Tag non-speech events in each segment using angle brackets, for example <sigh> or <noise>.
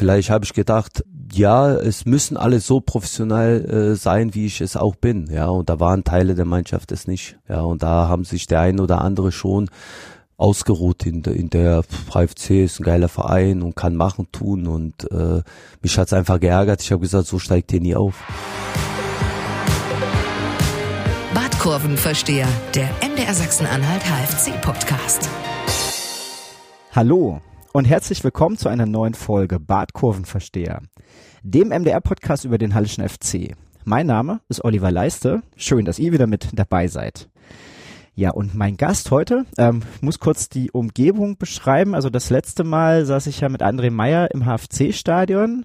vielleicht habe ich gedacht, ja, es müssen alle so professionell äh, sein, wie ich es auch bin, ja, und da waren Teile der Mannschaft es nicht, ja, und da haben sich der ein oder andere schon ausgeruht in, der in der HFC ist ein geiler Verein und kann machen, tun und äh, mich hat's einfach geärgert. Ich habe gesagt, so steigt ihr nie auf. Badkurvenversteher, der MDR Sachsen-Anhalt HFC Podcast. Hallo und herzlich willkommen zu einer neuen Folge Badkurvenversteher, dem MDR-Podcast über den Hallischen FC. Mein Name ist Oliver Leiste. Schön, dass ihr wieder mit dabei seid. Ja, und mein Gast heute, ähm, muss kurz die Umgebung beschreiben. Also das letzte Mal saß ich ja mit André Meyer im HFC-Stadion.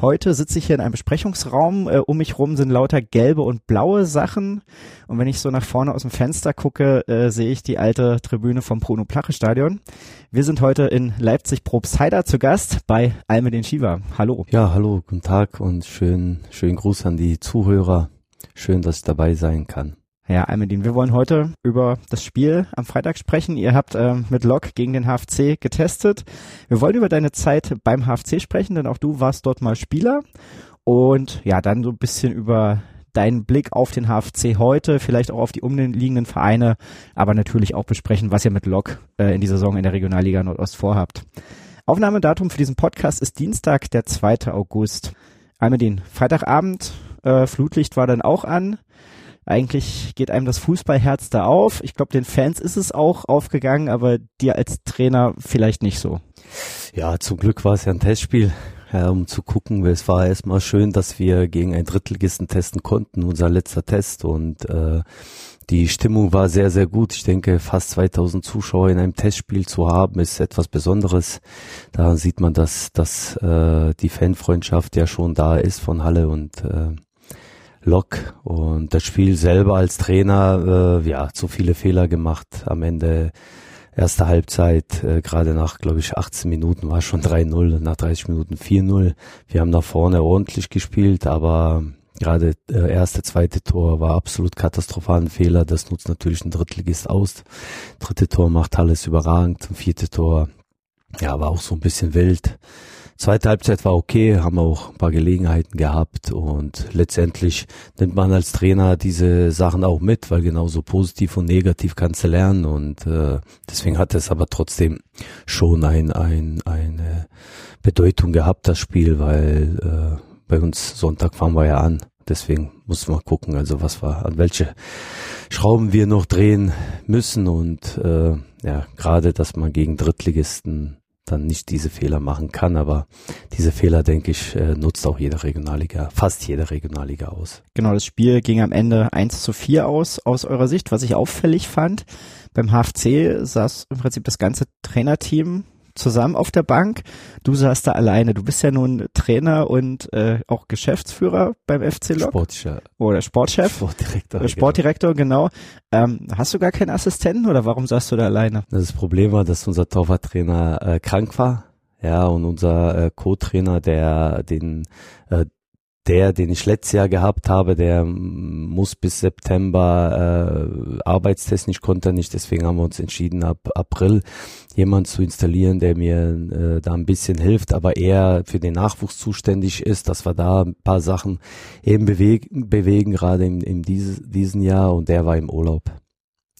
Heute sitze ich hier in einem Besprechungsraum. Äh, um mich rum sind lauter gelbe und blaue Sachen. Und wenn ich so nach vorne aus dem Fenster gucke, äh, sehe ich die alte Tribüne vom Bruno Plache Stadion. Wir sind heute in Leipzig Probstheider zu Gast bei Almedin Shiva. Hallo. Ja, hallo, guten Tag und schön, schönen Gruß an die Zuhörer. Schön, dass ich dabei sein kann. Ja, Almedin, wir wollen heute über das Spiel am Freitag sprechen. Ihr habt äh, mit Lok gegen den HFC getestet. Wir wollen über deine Zeit beim HFC sprechen, denn auch du warst dort mal Spieler. Und ja, dann so ein bisschen über deinen Blick auf den HFC heute, vielleicht auch auf die umliegenden Vereine, aber natürlich auch besprechen, was ihr mit Lok äh, in dieser Saison in der Regionalliga Nordost vorhabt. Aufnahmedatum für diesen Podcast ist Dienstag, der 2. August. Almedin, Freitagabend, äh, Flutlicht war dann auch an. Eigentlich geht einem das Fußballherz da auf. Ich glaube, den Fans ist es auch aufgegangen, aber dir als Trainer vielleicht nicht so. Ja, zum Glück war es ja ein Testspiel, ja, um zu gucken. Es war erstmal schön, dass wir gegen ein Drittligisten testen konnten, unser letzter Test und äh, die Stimmung war sehr, sehr gut. Ich denke, fast 2000 Zuschauer in einem Testspiel zu haben, ist etwas Besonderes. Da sieht man, dass, dass äh, die Fanfreundschaft ja schon da ist von Halle und äh, Lok und das Spiel selber als Trainer, äh, ja, zu viele Fehler gemacht. Am Ende erste Halbzeit, äh, gerade nach, glaube ich, 18 Minuten war schon 3-0, nach 30 Minuten 4-0. Wir haben nach vorne ordentlich gespielt, aber gerade äh, erste, zweite Tor war absolut katastrophalen Fehler. Das nutzt natürlich ein Drittligist aus. Dritte Tor macht alles überragend. Vierte Tor, ja, war auch so ein bisschen wild. Zweite Halbzeit war okay, haben auch ein paar Gelegenheiten gehabt und letztendlich nimmt man als Trainer diese Sachen auch mit, weil genauso positiv und negativ kannst du lernen und äh, deswegen hat es aber trotzdem schon ein, ein, eine Bedeutung gehabt, das Spiel, weil äh, bei uns Sonntag fahren wir ja an. Deswegen muss man gucken, also was wir, an welche Schrauben wir noch drehen müssen und äh, ja, gerade, dass man gegen Drittligisten dann nicht diese Fehler machen kann. Aber diese Fehler, denke ich, äh, nutzt auch jede Regionalliga, fast jede Regionalliga aus. Genau, das Spiel ging am Ende 1 zu 4 aus, aus eurer Sicht. Was ich auffällig fand, beim HFC saß im Prinzip das ganze Trainerteam zusammen auf der Bank. Du saßt da alleine. Du bist ja nun Trainer und äh, auch Geschäftsführer beim FC Lok. Sportchef. Oder Sportchef. Sportdirektor. Äh, Sportdirektor, genau. genau. Ähm, hast du gar keinen Assistenten oder warum saßt du da alleine? Das Problem war, dass unser Torwarttrainer äh, krank war. Ja, und unser äh, Co-Trainer, der den äh, der, den ich letztes Jahr gehabt habe, der muss bis September äh, arbeitstechnisch konnte nicht, deswegen haben wir uns entschieden, ab April jemand zu installieren, der mir äh, da ein bisschen hilft, aber eher für den Nachwuchs zuständig ist, dass wir da ein paar Sachen eben bewegen, bewegen gerade in, in dieses, diesen Jahr und der war im Urlaub.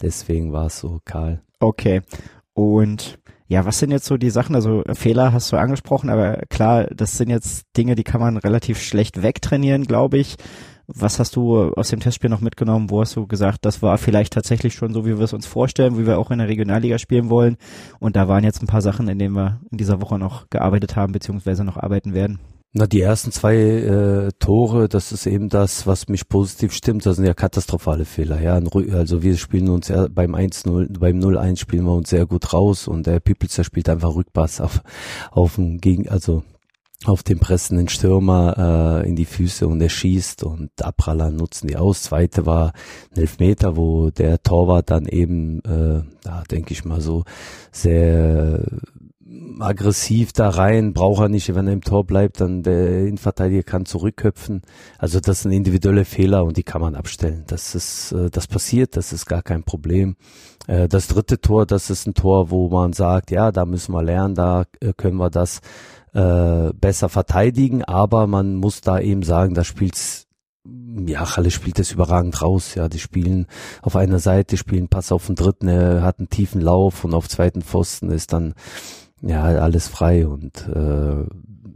Deswegen war es so kahl. Okay. Und ja, was sind jetzt so die Sachen? Also Fehler hast du angesprochen, aber klar, das sind jetzt Dinge, die kann man relativ schlecht wegtrainieren, glaube ich. Was hast du aus dem Testspiel noch mitgenommen? Wo hast du gesagt, das war vielleicht tatsächlich schon so, wie wir es uns vorstellen, wie wir auch in der Regionalliga spielen wollen? Und da waren jetzt ein paar Sachen, in denen wir in dieser Woche noch gearbeitet haben, beziehungsweise noch arbeiten werden. Na, die ersten zwei äh, Tore, das ist eben das, was mich positiv stimmt. Das sind ja katastrophale Fehler. Ja, also wir spielen uns ja beim 1-0, beim 0-1 spielen wir uns sehr gut raus und der Pipelzer spielt einfach Rückpass auf, auf den Gegen, also auf den pressenden Stürmer äh, in die Füße und er schießt und Abraller nutzen die aus. Zweite war ein Elfmeter, wo der Torwart dann eben, äh, da denke ich mal so, sehr aggressiv da rein, braucht er nicht, wenn er im Tor bleibt, dann der Innenverteidiger kann zurückköpfen. Also das sind individuelle Fehler und die kann man abstellen. Das ist, äh, das passiert, das ist gar kein Problem. Äh, das dritte Tor, das ist ein Tor, wo man sagt, ja, da müssen wir lernen, da äh, können wir das besser verteidigen, aber man muss da eben sagen, da spielt's ja, Halle spielt das überragend raus. Ja, die spielen auf einer Seite, spielen Pass auf den dritten, er hat einen tiefen Lauf und auf zweiten Pfosten ist dann ja alles frei und äh,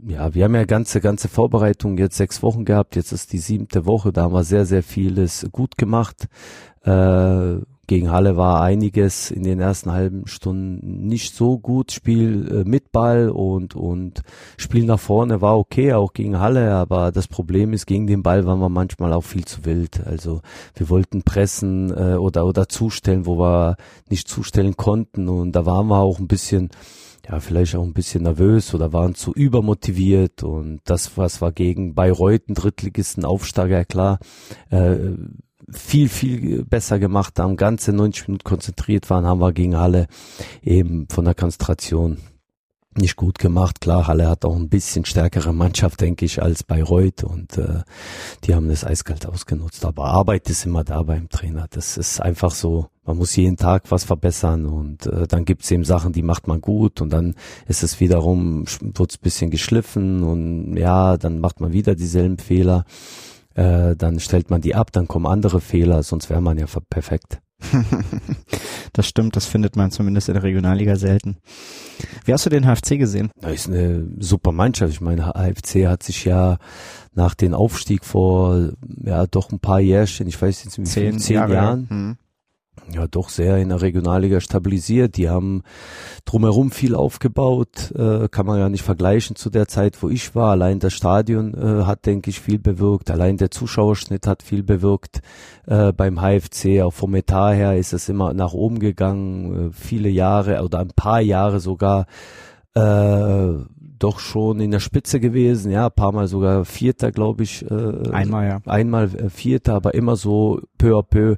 ja, wir haben ja ganze ganze Vorbereitung jetzt sechs Wochen gehabt. Jetzt ist die siebte Woche, da haben wir sehr sehr vieles gut gemacht. Äh, gegen Halle war einiges in den ersten halben Stunden nicht so gut. Spiel äh, mit Ball und, und Spiel nach vorne war okay, auch gegen Halle, aber das Problem ist, gegen den Ball waren wir manchmal auch viel zu wild. Also wir wollten pressen äh, oder, oder zustellen, wo wir nicht zustellen konnten und da waren wir auch ein bisschen ja, vielleicht auch ein bisschen nervös oder waren zu übermotiviert und das, was war gegen Bayreuth, ein Drittligisten Aufsteiger, klar, äh, viel, viel besser gemacht haben, ganze 90 Minuten konzentriert waren, haben wir gegen Halle eben von der Konzentration nicht gut gemacht. Klar, Halle hat auch ein bisschen stärkere Mannschaft, denke ich, als Bayreuth und äh, die haben das eiskalt ausgenutzt. Aber Arbeit ist immer da beim Trainer. Das ist einfach so, man muss jeden Tag was verbessern und äh, dann gibt's eben Sachen, die macht man gut und dann ist es wiederum, wird's bisschen geschliffen und ja, dann macht man wieder dieselben Fehler äh, dann stellt man die ab, dann kommen andere Fehler, sonst wäre man ja perfekt. <laughs> das stimmt, das findet man zumindest in der Regionalliga selten. Wie hast du den HFC gesehen? Das ist eine super Mannschaft. Ich meine, HFC hat sich ja nach dem Aufstieg vor ja doch ein paar Jährchen, ich weiß jetzt nicht, zehn, zehn Jahre. Jahren, hm ja doch sehr in der Regionalliga stabilisiert. Die haben drumherum viel aufgebaut, äh, kann man ja nicht vergleichen zu der Zeit, wo ich war. Allein das Stadion äh, hat, denke ich, viel bewirkt. Allein der Zuschauerschnitt hat viel bewirkt äh, beim HFC. Auch vom Etat her ist es immer nach oben gegangen, äh, viele Jahre oder ein paar Jahre sogar. Doch schon in der Spitze gewesen, ja, paar Mal sogar Vierter, glaube ich. Äh, einmal, ja. Einmal äh, Vierter, aber immer so peu à peu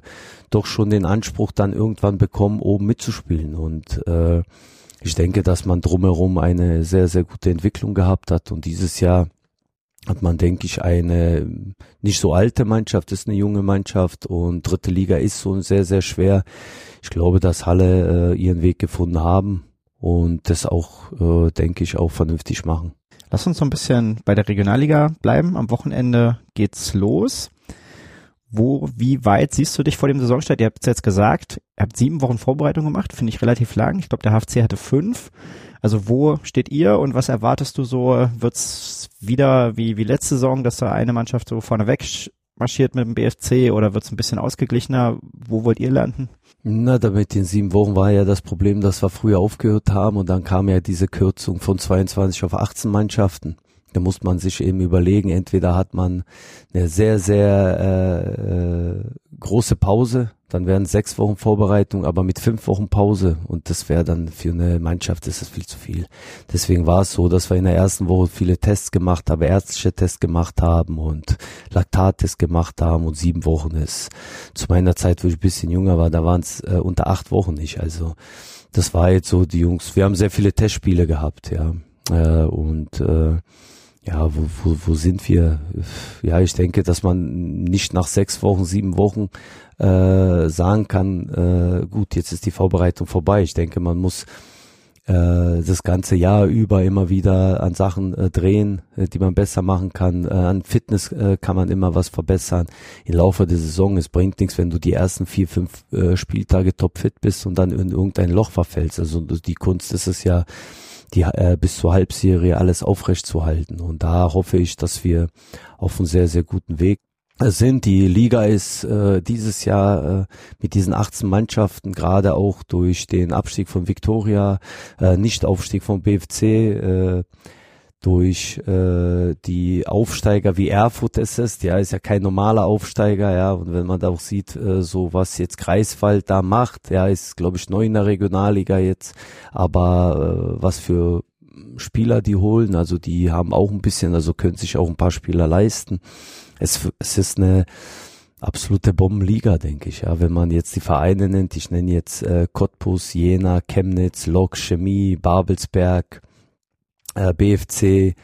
doch schon den Anspruch dann irgendwann bekommen, oben mitzuspielen. Und äh, ich denke, dass man drumherum eine sehr, sehr gute Entwicklung gehabt hat. Und dieses Jahr hat man, denke ich, eine nicht so alte Mannschaft, ist eine junge Mannschaft und dritte Liga ist so sehr, sehr schwer. Ich glaube, dass Halle äh, ihren Weg gefunden haben und das auch, äh, denke ich, auch vernünftig machen. Lass uns so ein bisschen bei der Regionalliga bleiben. Am Wochenende geht's los. Wo, wie weit siehst du dich vor dem Saisonstart? Ihr habt es jetzt gesagt, ihr habt sieben Wochen Vorbereitung gemacht, finde ich relativ lang. Ich glaube, der HFC hatte fünf. Also wo steht ihr und was erwartest du so? Wird's wieder wie, wie letzte Saison, dass da eine Mannschaft so vorneweg marschiert mit dem BFC oder wird's ein bisschen ausgeglichener? Wo wollt ihr landen? Na, damit in sieben Wochen war ja das Problem, dass wir früher aufgehört haben und dann kam ja diese Kürzung von 22 auf 18 Mannschaften. Da muss man sich eben überlegen, entweder hat man eine sehr, sehr äh, äh, große Pause, dann wären sechs Wochen Vorbereitung, aber mit fünf Wochen Pause und das wäre dann für eine Mannschaft ist das viel zu viel. Deswegen war es so, dass wir in der ersten Woche viele Tests gemacht haben, ärztliche Tests gemacht haben und Laktattests gemacht haben und sieben Wochen ist. Zu meiner Zeit, wo ich ein bisschen jünger war, da waren es äh, unter acht Wochen nicht. Also das war jetzt so die Jungs. Wir haben sehr viele Testspiele gehabt, ja äh, und äh, ja, wo, wo, wo sind wir? Ja, ich denke, dass man nicht nach sechs Wochen, sieben Wochen äh, sagen kann, äh, gut, jetzt ist die Vorbereitung vorbei. Ich denke, man muss äh, das ganze Jahr über immer wieder an Sachen äh, drehen, äh, die man besser machen kann. Äh, an Fitness äh, kann man immer was verbessern. Im Laufe der Saison, es bringt nichts, wenn du die ersten vier, fünf äh, Spieltage topfit bist und dann in irgendein Loch verfällst. Also die Kunst ist es ja, die äh, bis zur Halbserie alles aufrecht zu halten. Und da hoffe ich, dass wir auf einem sehr, sehr guten Weg sind. Die Liga ist äh, dieses Jahr äh, mit diesen 18 Mannschaften, gerade auch durch den Abstieg von Victoria, äh, Nicht-Aufstieg vom BFC, äh, durch äh, die Aufsteiger wie Erfurt ist es, ja, ist ja kein normaler Aufsteiger, ja, und wenn man da auch sieht, äh, so was jetzt Greifswald da macht, ja, ist glaube ich neu in der Regionalliga jetzt, aber äh, was für Spieler die holen, also die haben auch ein bisschen, also können sich auch ein paar Spieler leisten. Es, es ist eine absolute Bombenliga, denke ich. Ja, wenn man jetzt die Vereine nennt, ich nenne jetzt äh, Cottbus, Jena, Chemnitz, Lok, Chemie, Babelsberg, äh, BFC,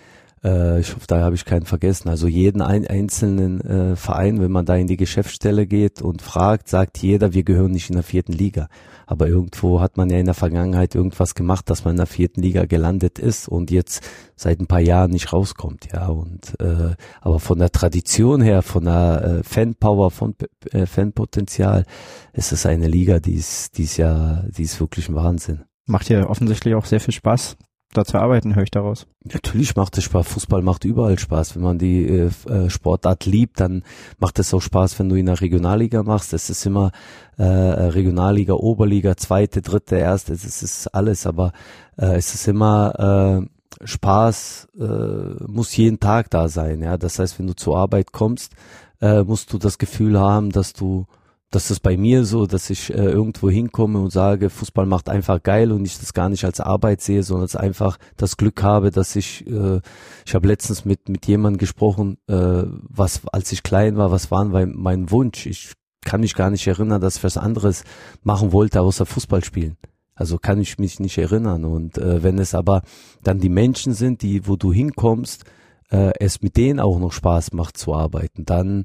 äh, ich hoffe, da habe ich keinen vergessen. Also jeden ein, einzelnen äh, Verein, wenn man da in die Geschäftsstelle geht und fragt, sagt jeder, wir gehören nicht in der vierten Liga. Aber irgendwo hat man ja in der Vergangenheit irgendwas gemacht, dass man in der vierten Liga gelandet ist und jetzt seit ein paar Jahren nicht rauskommt, ja. Und äh, aber von der Tradition her, von der äh, Fanpower, von äh, Fanpotenzial, ist es eine Liga, die ist, die ist ja, die ist wirklich ein Wahnsinn. Macht ja offensichtlich auch sehr viel Spaß, da zu arbeiten, höre ich daraus. Natürlich macht es Spaß. Fußball macht überall Spaß. Wenn man die äh, äh, Sportart liebt, dann macht es auch Spaß, wenn du in der Regionalliga machst. Es ist immer äh, Regionalliga, Oberliga, zweite, dritte, erste. Es ist alles, aber äh, es ist immer äh, Spaß, äh, muss jeden Tag da sein. Ja, das heißt, wenn du zur Arbeit kommst, äh, musst du das Gefühl haben, dass du das ist bei mir so, dass ich äh, irgendwo hinkomme und sage, Fußball macht einfach geil und ich das gar nicht als Arbeit sehe, sondern als einfach das Glück habe, dass ich, äh, ich habe letztens mit mit jemandem gesprochen, äh, was als ich klein war, was war mein, mein Wunsch? Ich kann mich gar nicht erinnern, dass ich was anderes machen wollte, außer Fußball spielen. Also kann ich mich nicht erinnern. Und äh, wenn es aber dann die Menschen sind, die, wo du hinkommst, äh, es mit denen auch noch Spaß macht zu arbeiten, dann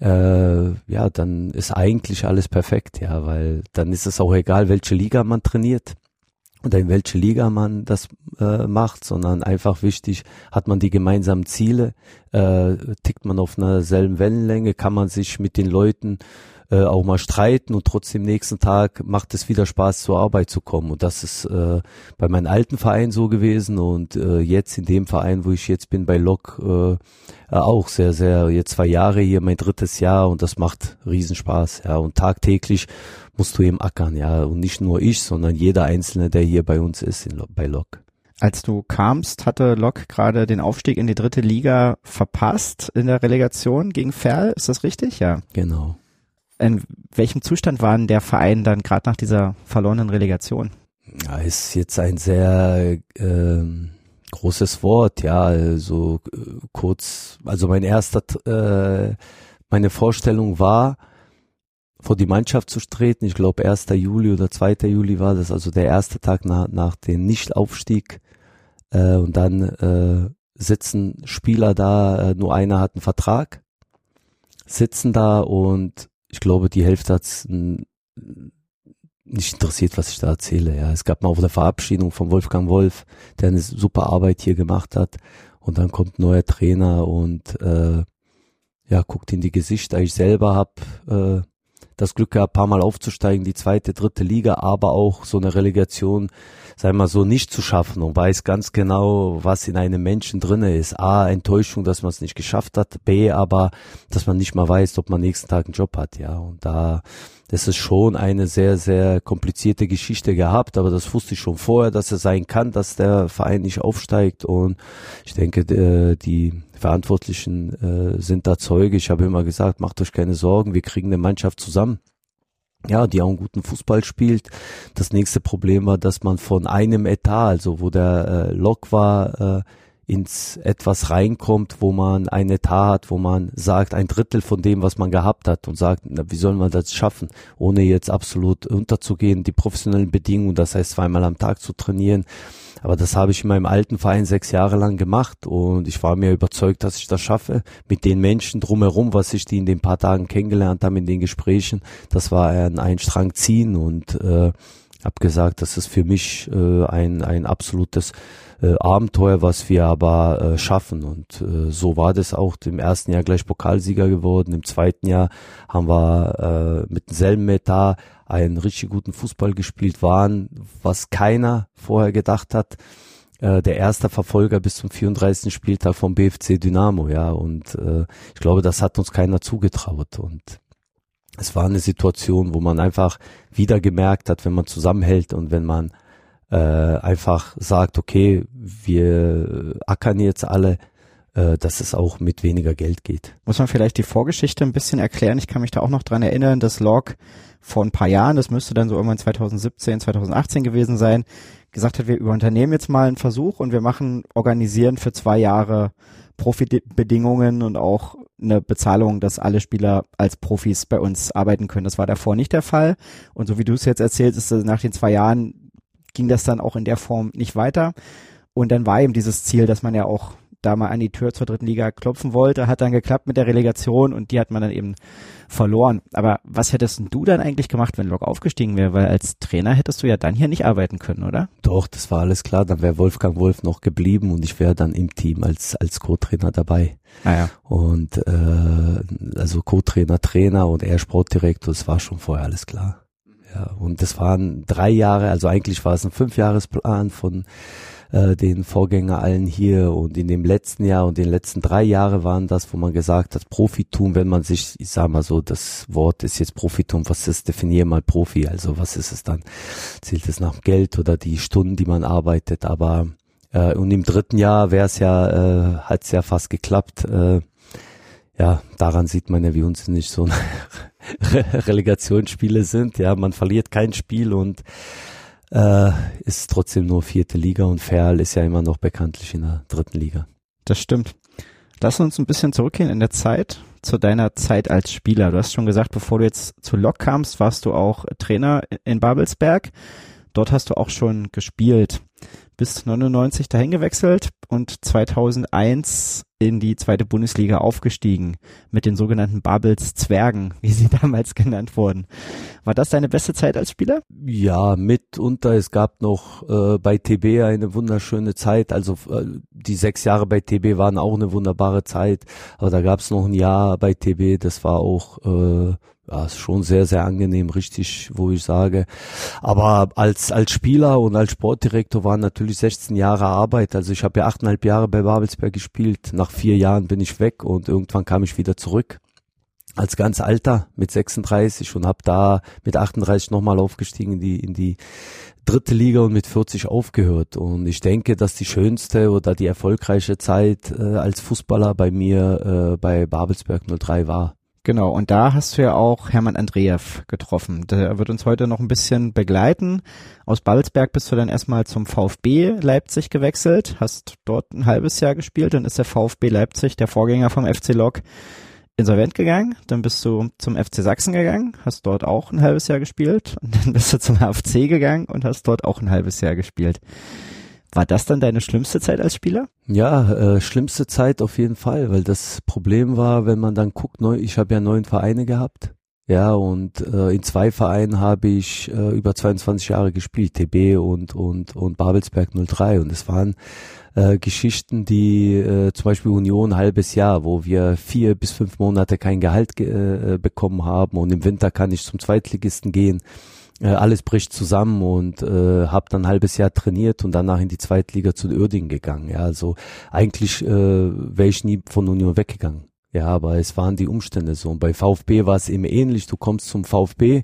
äh, ja, dann ist eigentlich alles perfekt, ja, weil dann ist es auch egal, welche Liga man trainiert oder in welche Liga man das äh, macht, sondern einfach wichtig, hat man die gemeinsamen Ziele, äh, tickt man auf einer selben Wellenlänge, kann man sich mit den Leuten äh, auch mal streiten und trotzdem nächsten Tag macht es wieder Spaß zur Arbeit zu kommen und das ist äh, bei meinem alten Verein so gewesen und äh, jetzt in dem Verein, wo ich jetzt bin bei Lok äh, auch sehr sehr jetzt zwei Jahre hier mein drittes Jahr und das macht Riesenspaß ja und tagtäglich musst du eben ackern ja und nicht nur ich, sondern jeder einzelne, der hier bei uns ist in, bei Lok. Als du kamst, hatte Lok gerade den Aufstieg in die dritte Liga verpasst in der Relegation gegen Ferl. Ist das richtig? Ja. Genau. In welchem Zustand war denn der Verein dann gerade nach dieser verlorenen Relegation? Ja, ist jetzt ein sehr äh, großes Wort, ja, also äh, kurz, also mein erster, äh, meine Vorstellung war, vor die Mannschaft zu treten. Ich glaube, 1. Juli oder 2. Juli war das, also der erste Tag nach, nach dem Nichtaufstieg. Äh, und dann äh, sitzen Spieler da, äh, nur einer hat einen Vertrag, sitzen da und ich glaube, die Hälfte hat's nicht interessiert, was ich da erzähle. Ja, es gab mal auf der Verabschiedung von Wolfgang Wolf, der eine super Arbeit hier gemacht hat. Und dann kommt ein neuer Trainer und äh, ja, guckt in die Gesichter. Ich selber hab äh, das Glück gehabt, paar Mal aufzusteigen, die zweite, dritte Liga, aber auch so eine Relegation, sei mal so, nicht zu schaffen und weiß ganz genau, was in einem Menschen drinne ist. A, Enttäuschung, dass man es nicht geschafft hat. B, aber, dass man nicht mal weiß, ob man nächsten Tag einen Job hat, ja. Und da, das ist schon eine sehr, sehr komplizierte Geschichte gehabt, aber das wusste ich schon vorher, dass es sein kann, dass der Verein nicht aufsteigt und ich denke, die Verantwortlichen äh, sind da Zeuge. Ich habe immer gesagt, macht euch keine Sorgen, wir kriegen eine Mannschaft zusammen. Ja, die auch einen guten Fußball spielt. Das nächste Problem war, dass man von einem Etat, also wo der äh, Lok war, äh, ins etwas reinkommt, wo man ein Etat hat, wo man sagt, ein Drittel von dem, was man gehabt hat und sagt, na, wie soll man das schaffen, ohne jetzt absolut unterzugehen, die professionellen Bedingungen, das heißt zweimal am Tag zu trainieren. Aber das habe ich in meinem alten Verein sechs Jahre lang gemacht und ich war mir überzeugt, dass ich das schaffe. Mit den Menschen drumherum, was ich die in den paar Tagen kennengelernt habe, in den Gesprächen, das war ein, ein Strang ziehen und äh, habe gesagt, das ist für mich äh, ein, ein absolutes äh, Abenteuer, was wir aber äh, schaffen. Und äh, so war das auch im ersten Jahr gleich Pokalsieger geworden. Im zweiten Jahr haben wir äh, mit demselben Etat einen richtig guten Fußball gespielt, waren, was keiner vorher gedacht hat äh, der erste Verfolger bis zum 34. Spieltag vom BFC Dynamo, ja, und äh, ich glaube, das hat uns keiner zugetraut und es war eine Situation, wo man einfach wieder gemerkt hat, wenn man zusammenhält und wenn man äh, einfach sagt, okay, wir ackern jetzt alle, äh, dass es auch mit weniger Geld geht. Muss man vielleicht die Vorgeschichte ein bisschen erklären? Ich kann mich da auch noch dran erinnern, dass Log vor ein paar Jahren, das müsste dann so irgendwann 2017, 2018 gewesen sein, gesagt hat, wir überunternehmen jetzt mal einen Versuch und wir machen, organisieren für zwei Jahre Profibedingungen und auch eine Bezahlung, dass alle Spieler als Profis bei uns arbeiten können. Das war davor nicht der Fall. Und so wie du es jetzt erzählst, ist nach den zwei Jahren ging das dann auch in der Form nicht weiter. Und dann war eben dieses Ziel, dass man ja auch da mal an die Tür zur dritten Liga klopfen wollte, hat dann geklappt mit der Relegation und die hat man dann eben verloren. Aber was hättest du dann eigentlich gemacht, wenn Lok aufgestiegen wäre? Weil als Trainer hättest du ja dann hier nicht arbeiten können, oder? Doch, das war alles klar. Dann wäre Wolfgang Wolf noch geblieben und ich wäre dann im Team als, als Co-Trainer dabei. Ah ja. Und äh, also Co-Trainer, Trainer und er Sportdirektor, das war schon vorher alles klar. Ja, und das waren drei Jahre, also eigentlich war es ein Fünfjahresplan von äh, den Vorgänger allen hier und in dem letzten Jahr und den letzten drei Jahre waren das, wo man gesagt hat, Profitum, wenn man sich, ich sag mal so, das Wort ist jetzt Profitum, was ist, definier mal Profi, also was ist es dann? Zählt es nach Geld oder die Stunden, die man arbeitet, aber äh, und im dritten Jahr wäre es ja, äh, hat es ja fast geklappt. Äh, ja, daran sieht man ja, wie uns nicht so <laughs> Relegationsspiele sind. Ja, man verliert kein Spiel und äh, ist trotzdem nur vierte Liga und Ferl ist ja immer noch bekanntlich in der dritten Liga. Das stimmt. Lass uns ein bisschen zurückgehen in der Zeit zu deiner Zeit als Spieler. Du hast schon gesagt, bevor du jetzt zu Lok kamst, warst du auch Trainer in Babelsberg. Dort hast du auch schon gespielt bis 99 dahin gewechselt und 2001 in die zweite Bundesliga aufgestiegen mit den sogenannten Babels Zwergen, <laughs> wie sie damals genannt wurden. War das deine beste Zeit als Spieler? Ja, mitunter. Es gab noch äh, bei TB eine wunderschöne Zeit. Also äh, die sechs Jahre bei TB waren auch eine wunderbare Zeit. Aber da gab es noch ein Jahr bei TB, das war auch äh, ja, ist schon sehr, sehr angenehm, richtig, wo ich sage. Aber als, als Spieler und als Sportdirektor waren natürlich 16 Jahre Arbeit. Also ich habe ja achteinhalb Jahre bei Babelsberg gespielt. Nach vier Jahren bin ich weg und irgendwann kam ich wieder zurück. Als ganz alter mit 36 und habe da mit 38 nochmal aufgestiegen in die, in die dritte Liga und mit 40 aufgehört. Und ich denke, dass die schönste oder die erfolgreiche Zeit äh, als Fußballer bei mir äh, bei Babelsberg 03 war. Genau, und da hast du ja auch Hermann Andreev getroffen. Der wird uns heute noch ein bisschen begleiten. Aus Babelsberg bist du dann erstmal zum VfB Leipzig gewechselt, hast dort ein halbes Jahr gespielt, dann ist der VfB Leipzig, der Vorgänger vom FC Lok, insolvent gegangen. Dann bist du zum FC Sachsen gegangen, hast dort auch ein halbes Jahr gespielt. Und dann bist du zum HFC gegangen und hast dort auch ein halbes Jahr gespielt. War das dann deine schlimmste Zeit als Spieler? Ja, äh, schlimmste Zeit auf jeden Fall, weil das Problem war, wenn man dann guckt, neu, ich habe ja neun Vereine gehabt. Ja, und äh, in zwei Vereinen habe ich äh, über 22 Jahre gespielt, TB und, und, und Babelsberg 03. Und es waren äh, Geschichten, die äh, zum Beispiel Union halbes Jahr, wo wir vier bis fünf Monate kein Gehalt ge äh, bekommen haben und im Winter kann ich zum Zweitligisten gehen äh, alles bricht zusammen und äh, habe dann ein halbes Jahr trainiert und danach in die Zweitliga zu Uerdingen gegangen. Ja, also eigentlich äh, wäre ich nie von Union weggegangen. Ja, aber es waren die Umstände so. Und bei VfB war es eben ähnlich. Du kommst zum VfB.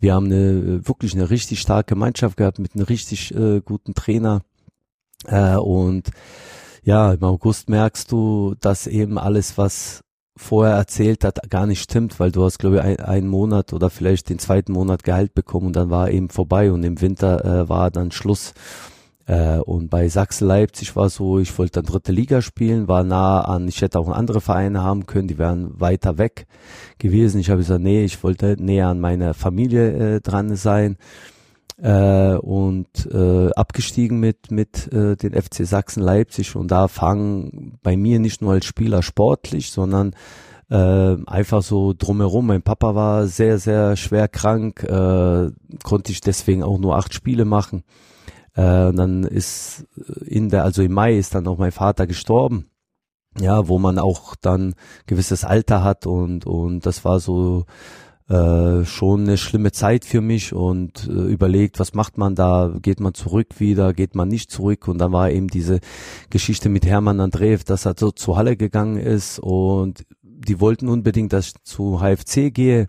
Wir haben eine wirklich eine richtig starke Mannschaft gehabt mit einem richtig äh, guten Trainer. Äh, und ja, im August merkst du, dass eben alles, was vorher erzählt hat, gar nicht stimmt, weil du hast, glaube ich, ein, einen Monat oder vielleicht den zweiten Monat Gehalt bekommen und dann war eben vorbei und im Winter äh, war dann Schluss. Äh, und bei Sachsen Leipzig war so, ich wollte dann dritte Liga spielen, war nah an, ich hätte auch andere Vereine haben können, die wären weiter weg gewesen. Ich habe gesagt, nee, ich wollte näher an meiner Familie äh, dran sein äh, und äh, abgestiegen mit mit äh, den FC Sachsen Leipzig und da fangen bei mir nicht nur als Spieler sportlich, sondern äh, einfach so drumherum. Mein Papa war sehr sehr schwer krank, äh, konnte ich deswegen auch nur acht Spiele machen. Äh, dann ist in der also im Mai ist dann auch mein Vater gestorben. Ja, wo man auch dann gewisses Alter hat und und das war so äh, schon eine schlimme Zeit für mich und äh, überlegt, was macht man da, geht man zurück wieder, geht man nicht zurück? Und dann war eben diese Geschichte mit Hermann Andreev, dass er so zur Halle gegangen ist und die wollten unbedingt, dass ich zu HFC gehe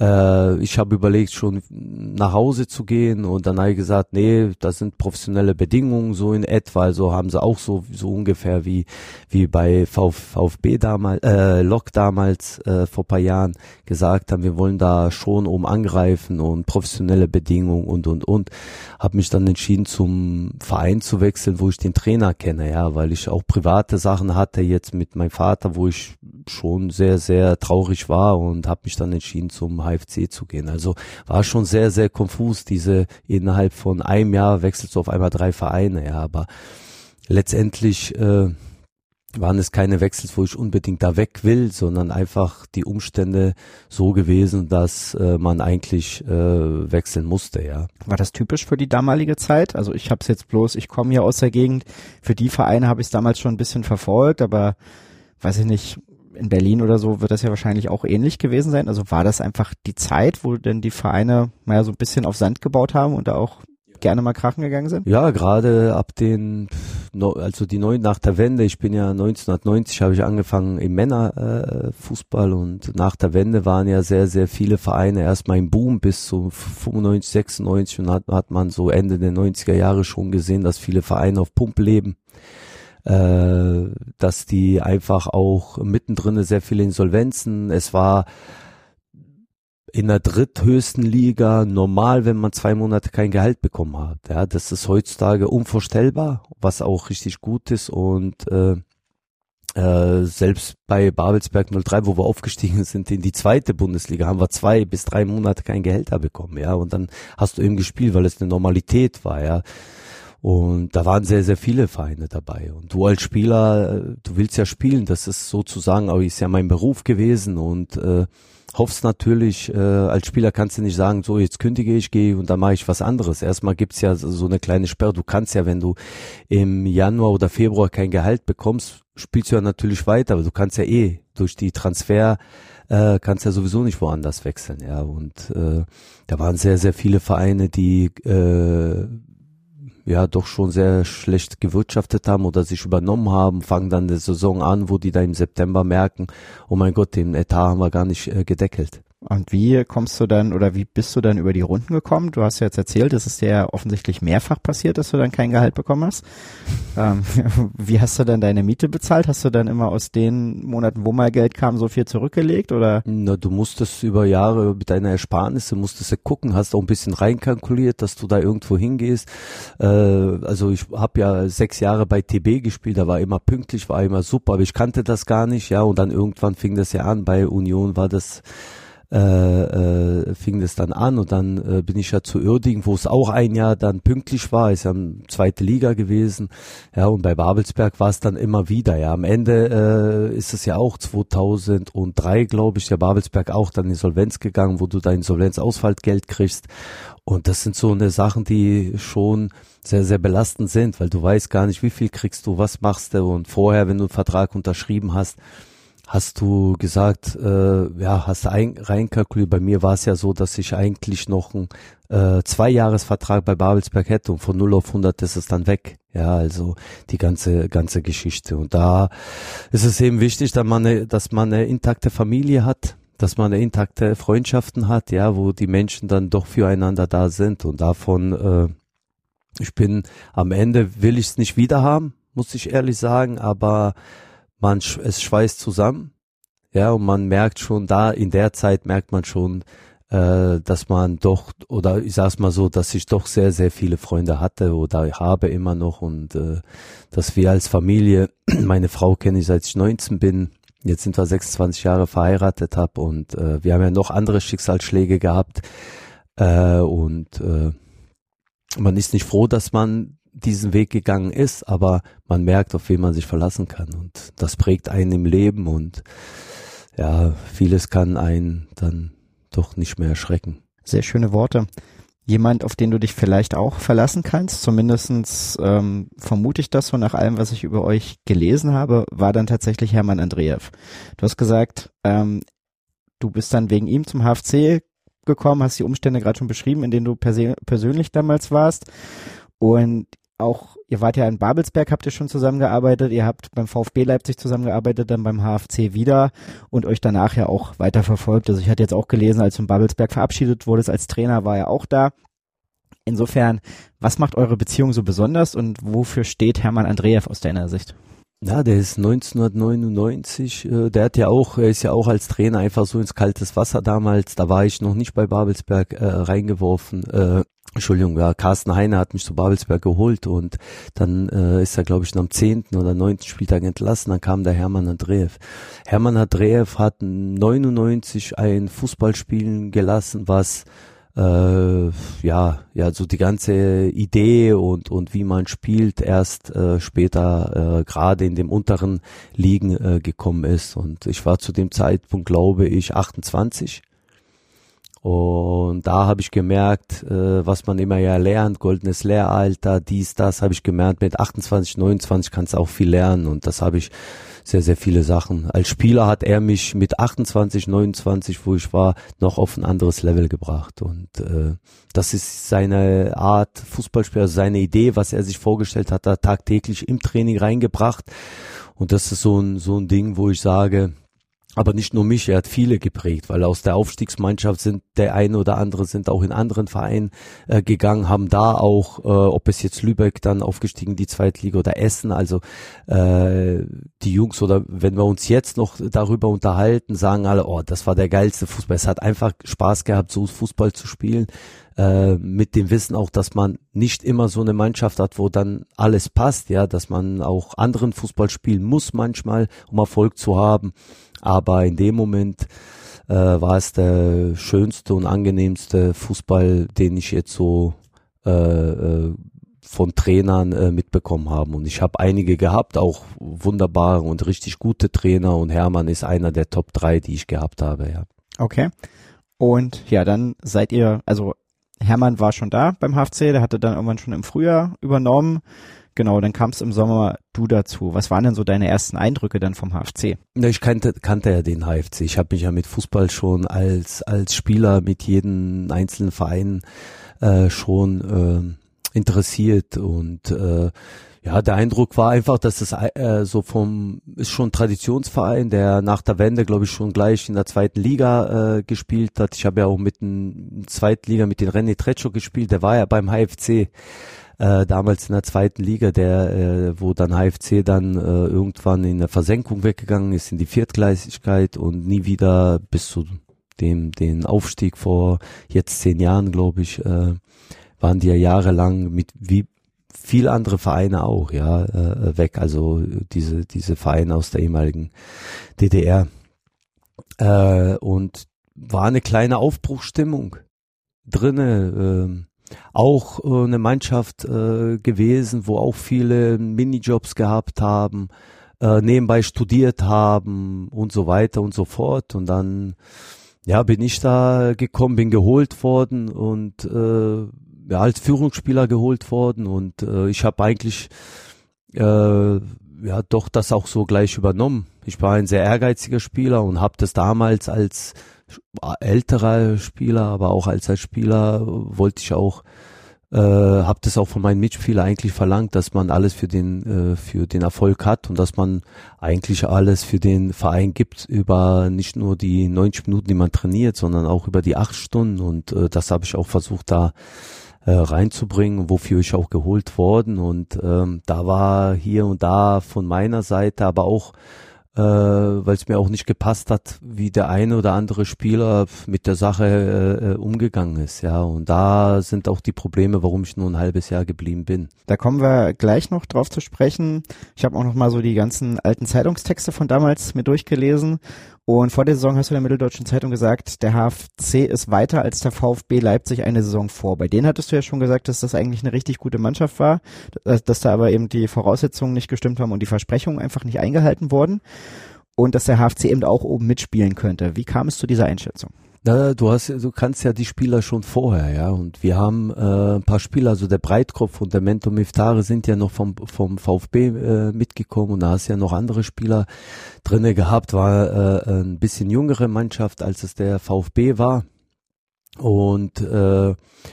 äh, ich habe überlegt, schon nach Hause zu gehen und dann habe ich gesagt, nee, das sind professionelle Bedingungen so in etwa. Also haben sie auch so so ungefähr wie wie bei Vf, VfB damals, äh, Lok damals äh, vor paar Jahren gesagt haben, wir wollen da schon um angreifen und professionelle Bedingungen und und und. Habe mich dann entschieden, zum Verein zu wechseln, wo ich den Trainer kenne, ja, weil ich auch private Sachen hatte jetzt mit meinem Vater, wo ich schon sehr sehr traurig war und habe mich dann entschieden zum HFC zu gehen. Also war schon sehr, sehr konfus, diese innerhalb von einem Jahr wechselst du auf einmal drei Vereine, ja, aber letztendlich äh, waren es keine Wechsels, wo ich unbedingt da weg will, sondern einfach die Umstände so gewesen, dass äh, man eigentlich äh, wechseln musste, ja. War das typisch für die damalige Zeit? Also ich habe es jetzt bloß, ich komme hier aus der Gegend. Für die Vereine habe ich es damals schon ein bisschen verfolgt, aber weiß ich nicht, in Berlin oder so wird das ja wahrscheinlich auch ähnlich gewesen sein. Also war das einfach die Zeit, wo denn die Vereine mal so ein bisschen auf Sand gebaut haben und da auch gerne mal krachen gegangen sind? Ja, gerade ab den, also die neun nach der Wende, ich bin ja 1990, habe ich angefangen im Männerfußball äh, und nach der Wende waren ja sehr, sehr viele Vereine erstmal im Boom bis zu 95, 96 und hat, hat man so Ende der 90er Jahre schon gesehen, dass viele Vereine auf Pump leben äh, dass die einfach auch mittendrin sehr viele Insolvenzen. Es war in der dritthöchsten Liga normal, wenn man zwei Monate kein Gehalt bekommen hat. Ja, das ist heutzutage unvorstellbar, was auch richtig gut ist und äh, äh, selbst bei Babelsberg 03, wo wir aufgestiegen sind in die zweite Bundesliga, haben wir zwei bis drei Monate kein Gehälter bekommen, ja, und dann hast du eben gespielt, weil es eine Normalität war, ja. Und da waren sehr, sehr viele Vereine dabei. Und du als Spieler, äh, du willst ja spielen, das ist sozusagen, aber ist ja mein Beruf gewesen und äh, hoffst natürlich, äh, als Spieler kannst du nicht sagen, so jetzt kündige ich, gehe und dann mache ich was anderes. Erstmal gibt's ja so eine kleine Sperre. Du kannst ja, wenn du im Januar oder Februar kein Gehalt bekommst, spielst du ja natürlich weiter, aber du kannst ja eh durch die Transfer äh, kannst ja sowieso nicht woanders wechseln, ja. Und äh, da waren sehr, sehr viele Vereine, die äh, ja doch schon sehr schlecht gewirtschaftet haben oder sich übernommen haben, fangen dann die Saison an, wo die da im September merken, oh mein Gott, den Etat haben wir gar nicht äh, gedeckelt. Und wie kommst du dann oder wie bist du dann über die Runden gekommen? Du hast ja jetzt erzählt, es ist ja offensichtlich mehrfach passiert, dass du dann kein Gehalt bekommen hast. Ähm, <laughs> wie hast du dann deine Miete bezahlt? Hast du dann immer aus den Monaten, wo mal Geld kam, so viel zurückgelegt oder? Na, du musstest über Jahre mit deiner Ersparnisse, musstest du gucken, hast auch ein bisschen reinkalkuliert, dass du da irgendwo hingehst. Äh, also ich habe ja sechs Jahre bei TB gespielt, da war immer pünktlich, war immer super, aber ich kannte das gar nicht, ja, und dann irgendwann fing das ja an, bei Union war das äh, äh, fing das dann an und dann äh, bin ich ja zu Uerdingen, wo es auch ein Jahr dann pünktlich war, ist ja zweite Liga gewesen, ja und bei Babelsberg war es dann immer wieder, ja. Am Ende äh, ist es ja auch 2003, glaube ich, der Babelsberg auch dann Insolvenz gegangen, wo du dein Insolvenzausfallgeld kriegst. Und das sind so eine Sachen, die schon sehr, sehr belastend sind, weil du weißt gar nicht, wie viel kriegst du, was machst du und vorher, wenn du einen Vertrag unterschrieben hast, hast du gesagt, äh, ja, hast ein, reinkalkuliert. Bei mir war es ja so, dass ich eigentlich noch einen äh, Zweijahresvertrag bei Babelsberg hätte und von 0 auf 100 ist es dann weg. Ja, also die ganze ganze Geschichte. Und da ist es eben wichtig, dass man eine, dass man eine intakte Familie hat, dass man eine intakte Freundschaften hat, ja, wo die Menschen dann doch füreinander da sind. Und davon, äh, ich bin am Ende will ich es nicht wieder haben, muss ich ehrlich sagen, aber man es schweißt zusammen, ja, und man merkt schon da, in der Zeit merkt man schon, äh, dass man doch, oder ich sag's mal so, dass ich doch sehr, sehr viele Freunde hatte oder habe immer noch und äh, dass wir als Familie, <clears throat> meine Frau kenne ich seit ich 19 bin, jetzt sind wir 26 Jahre verheiratet hab und äh, wir haben ja noch andere Schicksalsschläge gehabt äh, und äh, man ist nicht froh, dass man diesen Weg gegangen ist, aber man merkt, auf wen man sich verlassen kann und das prägt einen im Leben und ja, vieles kann einen dann doch nicht mehr erschrecken. Sehr schöne Worte. Jemand, auf den du dich vielleicht auch verlassen kannst, zumindestens ähm, vermute ich das so nach allem, was ich über euch gelesen habe, war dann tatsächlich Hermann Andreev. Du hast gesagt, ähm, du bist dann wegen ihm zum HFC gekommen, hast die Umstände gerade schon beschrieben, in denen du persönlich damals warst. Und auch, ihr wart ja in Babelsberg, habt ihr schon zusammengearbeitet, ihr habt beim VfB Leipzig zusammengearbeitet, dann beim HFC wieder und euch danach ja auch weiter verfolgt. Also ich hatte jetzt auch gelesen, als du in Babelsberg verabschiedet wurdest als Trainer, war er auch da. Insofern, was macht eure Beziehung so besonders und wofür steht Hermann Andreev aus deiner Sicht? Ja, der ist 1999, äh, der hat ja auch, er ist ja auch als Trainer einfach so ins kaltes Wasser damals, da war ich noch nicht bei Babelsberg äh, reingeworfen. Äh, Entschuldigung, ja, Carsten Heine hat mich zu Babelsberg geholt und dann äh, ist er, glaube ich, am 10. oder 9. Spieltag entlassen, dann kam der Hermann Andreev. Hermann Andreev hat 99 ein Fußball spielen gelassen, was äh, ja, ja, so die ganze Idee und, und wie man spielt erst äh, später äh, gerade in dem unteren Ligen äh, gekommen ist. Und ich war zu dem Zeitpunkt, glaube ich, 28 und da habe ich gemerkt, äh, was man immer ja lernt, goldenes Lehralter, dies, das habe ich gemerkt. Mit 28, 29 kannst du auch viel lernen und das habe ich sehr, sehr viele Sachen. Als Spieler hat er mich mit 28, 29, wo ich war, noch auf ein anderes Level gebracht. Und äh, das ist seine Art, Fußballspieler, also seine Idee, was er sich vorgestellt hat, da tagtäglich im Training reingebracht. Und das ist so ein, so ein Ding, wo ich sage, aber nicht nur mich, er hat viele geprägt, weil aus der Aufstiegsmannschaft sind der eine oder andere sind auch in anderen Vereinen äh, gegangen, haben da auch, äh, ob es jetzt Lübeck dann aufgestiegen, die Zweitliga oder Essen, also äh, die Jungs oder wenn wir uns jetzt noch darüber unterhalten, sagen alle, oh, das war der geilste Fußball. Es hat einfach Spaß gehabt, so Fußball zu spielen. Äh, mit dem Wissen auch, dass man nicht immer so eine Mannschaft hat, wo dann alles passt, ja, dass man auch anderen Fußball spielen muss manchmal, um Erfolg zu haben. Aber in dem Moment äh, war es der schönste und angenehmste Fußball, den ich jetzt so äh, äh, von Trainern äh, mitbekommen habe. Und ich habe einige gehabt, auch wunderbare und richtig gute Trainer. Und Hermann ist einer der Top 3, die ich gehabt habe, ja. Okay. Und ja, dann seid ihr, also Hermann war schon da beim HFC, der hatte dann irgendwann schon im Frühjahr übernommen. Genau, dann kamst im Sommer du dazu. Was waren denn so deine ersten Eindrücke dann vom HFC? Ich kannte, kannte ja den HFC. Ich habe mich ja mit Fußball schon als, als Spieler mit jedem einzelnen Verein äh, schon äh, interessiert und äh, ja, der Eindruck war einfach, dass es äh, so vom ist schon ein Traditionsverein, der nach der Wende, glaube ich, schon gleich in der zweiten Liga äh, gespielt hat. Ich habe ja auch mit dem Zweitliga mit den René Treccio gespielt. Der war ja beim HFC äh, damals in der zweiten Liga, der äh, wo dann HFC dann äh, irgendwann in der Versenkung weggegangen ist in die Viertgleisigkeit und nie wieder bis zu dem den Aufstieg vor jetzt zehn Jahren, glaube ich, äh, waren die ja jahrelang mit wie viel andere Vereine auch, ja, äh, weg. Also diese, diese Vereine aus der ehemaligen DDR. Äh, und war eine kleine Aufbruchstimmung drinne. Auch äh, eine Mannschaft äh, gewesen, wo auch viele Minijobs gehabt haben, äh, nebenbei studiert haben und so weiter und so fort. Und dann ja, bin ich da gekommen, bin geholt worden und äh, ja, als Führungsspieler geholt worden und äh, ich habe eigentlich äh, ja doch das auch so gleich übernommen. Ich war ein sehr ehrgeiziger Spieler und habe das damals als älterer Spieler, aber auch als als Spieler wollte ich auch äh, habe das auch von meinen Mitspielern eigentlich verlangt, dass man alles für den äh, für den Erfolg hat und dass man eigentlich alles für den Verein gibt über nicht nur die 90 Minuten, die man trainiert, sondern auch über die acht Stunden und äh, das habe ich auch versucht da äh, reinzubringen, wofür ich auch geholt worden. Und ähm, da war hier und da von meiner Seite, aber auch äh, weil es mir auch nicht gepasst hat, wie der eine oder andere Spieler mit der Sache äh, äh, umgegangen ist. Ja, und da sind auch die Probleme, warum ich nur ein halbes Jahr geblieben bin. Da kommen wir gleich noch drauf zu sprechen. Ich habe auch noch mal so die ganzen alten Zeitungstexte von damals mir durchgelesen und vor der Saison hast du in der Mitteldeutschen Zeitung gesagt, der HFC ist weiter als der VfB Leipzig eine Saison vor. Bei denen hattest du ja schon gesagt, dass das eigentlich eine richtig gute Mannschaft war, dass da aber eben die Voraussetzungen nicht gestimmt haben und die Versprechungen einfach nicht eingehalten wurden und dass der HFC eben auch oben mitspielen könnte. Wie kam es zu dieser Einschätzung? Na, du hast, du kannst ja die Spieler schon vorher, ja. Und wir haben äh, ein paar Spieler, also der Breitkopf und der Mento Miftare sind ja noch vom vom VfB äh, mitgekommen und da hast ja noch andere Spieler drinne gehabt. War äh, ein bisschen jüngere Mannschaft, als es der VfB war. Und äh,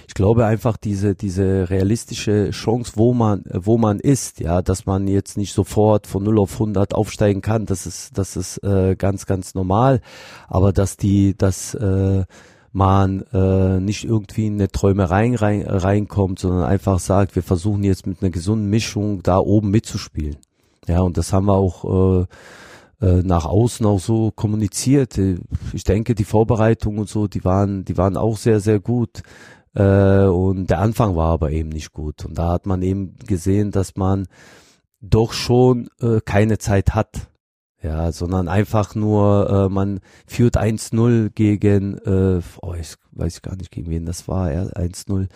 ich glaube einfach diese diese realistische Chance, wo man wo man ist, ja, dass man jetzt nicht sofort von 0 auf 100 aufsteigen kann, das ist das ist äh, ganz ganz normal, aber dass die dass äh, man äh, nicht irgendwie in eine Träumerei rein, reinkommt, sondern einfach sagt, wir versuchen jetzt mit einer gesunden Mischung da oben mitzuspielen. Ja, und das haben wir auch äh, äh, nach außen auch so kommuniziert. Äh, ich denke, die Vorbereitungen und so, die waren, die waren auch sehr, sehr gut. Äh, und der Anfang war aber eben nicht gut. Und da hat man eben gesehen, dass man doch schon äh, keine Zeit hat. Ja, sondern einfach nur, äh, man führt 1-0 gegen, äh, oh, ich weiß gar nicht, gegen wen das war, ja, 1-0.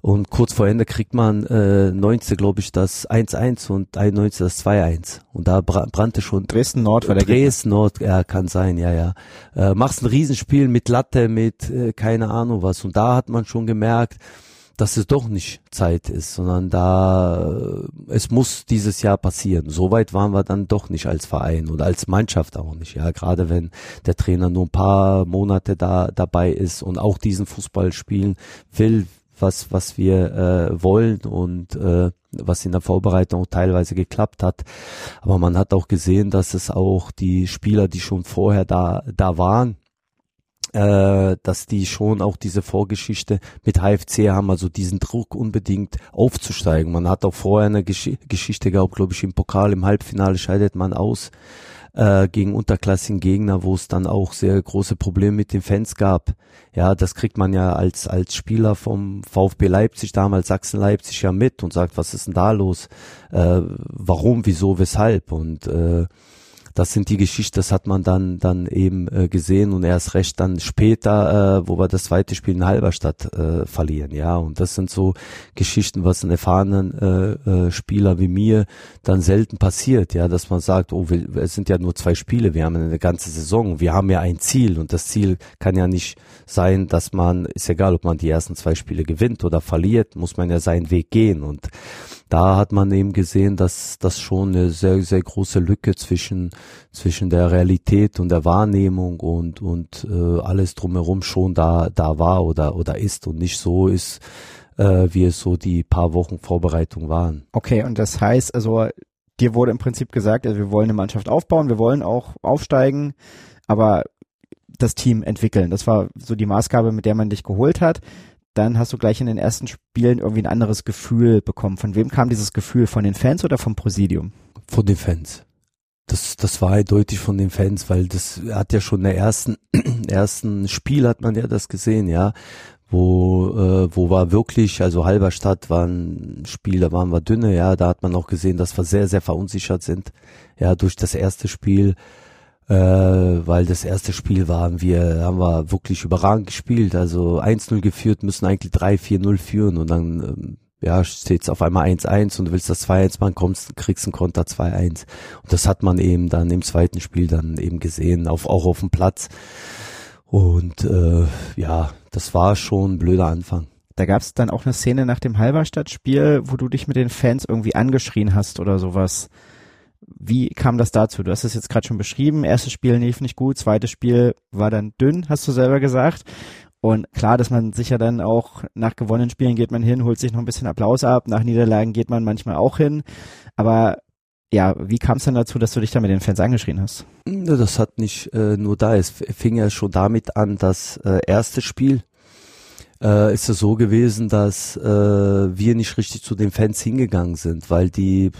Und kurz vor Ende kriegt man äh, 19, glaube ich, das 1-1 und 91 das 2-1. Und da brannte schon Dresden Nord war der Dresden Nord, ja, kann sein, ja, ja. Äh, machst ein Riesenspiel mit Latte, mit äh, keine Ahnung was. Und da hat man schon gemerkt, dass es doch nicht Zeit ist, sondern da äh, es muss dieses Jahr passieren. Soweit waren wir dann doch nicht als Verein und als Mannschaft auch nicht. Ja, gerade wenn der Trainer nur ein paar Monate da dabei ist und auch diesen Fußball spielen will, was was wir äh, wollen und äh, was in der Vorbereitung teilweise geklappt hat. Aber man hat auch gesehen, dass es auch die Spieler, die schon vorher da da waren, äh, dass die schon auch diese Vorgeschichte mit HFC haben, also diesen Druck unbedingt aufzusteigen. Man hat auch vorher eine Gesch Geschichte gehabt, glaube ich, im Pokal, im Halbfinale scheidet man aus äh, gegen unterklassigen Gegner, wo es dann auch sehr große Probleme mit den Fans gab. Ja, das kriegt man ja als, als Spieler vom VfB Leipzig, damals Sachsen Leipzig ja mit und sagt, was ist denn da los? Äh, warum, wieso, weshalb? Und äh, das sind die Geschichten, das hat man dann dann eben äh, gesehen und erst recht dann später, äh, wo wir das zweite Spiel in Halberstadt äh, verlieren, ja. Und das sind so Geschichten, was einen erfahrenen äh, äh, Spieler wie mir dann selten passiert, ja, dass man sagt, oh, wir, es sind ja nur zwei Spiele, wir haben eine ganze Saison, wir haben ja ein Ziel und das Ziel kann ja nicht sein, dass man, ist egal, ob man die ersten zwei Spiele gewinnt oder verliert, muss man ja seinen Weg gehen und da hat man eben gesehen, dass das schon eine sehr, sehr große Lücke zwischen, zwischen der Realität und der Wahrnehmung und, und äh, alles drumherum schon da, da war oder, oder ist und nicht so ist, äh, wie es so die paar Wochen Vorbereitung waren. Okay, und das heißt, also dir wurde im Prinzip gesagt, also wir wollen eine Mannschaft aufbauen, wir wollen auch aufsteigen, aber das Team entwickeln. Das war so die Maßgabe, mit der man dich geholt hat dann hast du gleich in den ersten Spielen irgendwie ein anderes Gefühl bekommen. Von wem kam dieses Gefühl? Von den Fans oder vom Präsidium? Von den Fans. Das, das war eindeutig von den Fans, weil das hat ja schon in der ersten, <clears throat> ersten Spiel hat man ja das gesehen, ja, wo, äh, wo war wirklich, also Halberstadt war ein Spiel, da waren wir dünne, ja, da hat man auch gesehen, dass wir sehr, sehr verunsichert sind, ja, durch das erste Spiel äh, weil das erste Spiel waren wir, haben wir wirklich überragend gespielt. Also 1-0 geführt, müssen eigentlich 3-4-0 führen und dann ähm, ja, steht's auf einmal 1-1 und du willst das 2-1 machen, kommst, kriegst einen Konter 2-1. Und das hat man eben dann im zweiten Spiel dann eben gesehen, auf, auch auf dem Platz. Und äh, ja, das war schon ein blöder Anfang. Da gab es dann auch eine Szene nach dem Halberstadt-Spiel, wo du dich mit den Fans irgendwie angeschrien hast oder sowas. Wie kam das dazu? Du hast es jetzt gerade schon beschrieben. Erstes Spiel lief nicht gut, zweites Spiel war dann dünn, hast du selber gesagt. Und klar, dass man sicher dann auch nach gewonnenen Spielen geht man hin, holt sich noch ein bisschen Applaus ab. Nach Niederlagen geht man manchmal auch hin. Aber ja, wie kam es dann dazu, dass du dich da mit den Fans angeschrien hast? Das hat nicht äh, nur da. Es fing ja schon damit an, das äh, erste Spiel äh, ist es so gewesen, dass äh, wir nicht richtig zu den Fans hingegangen sind, weil die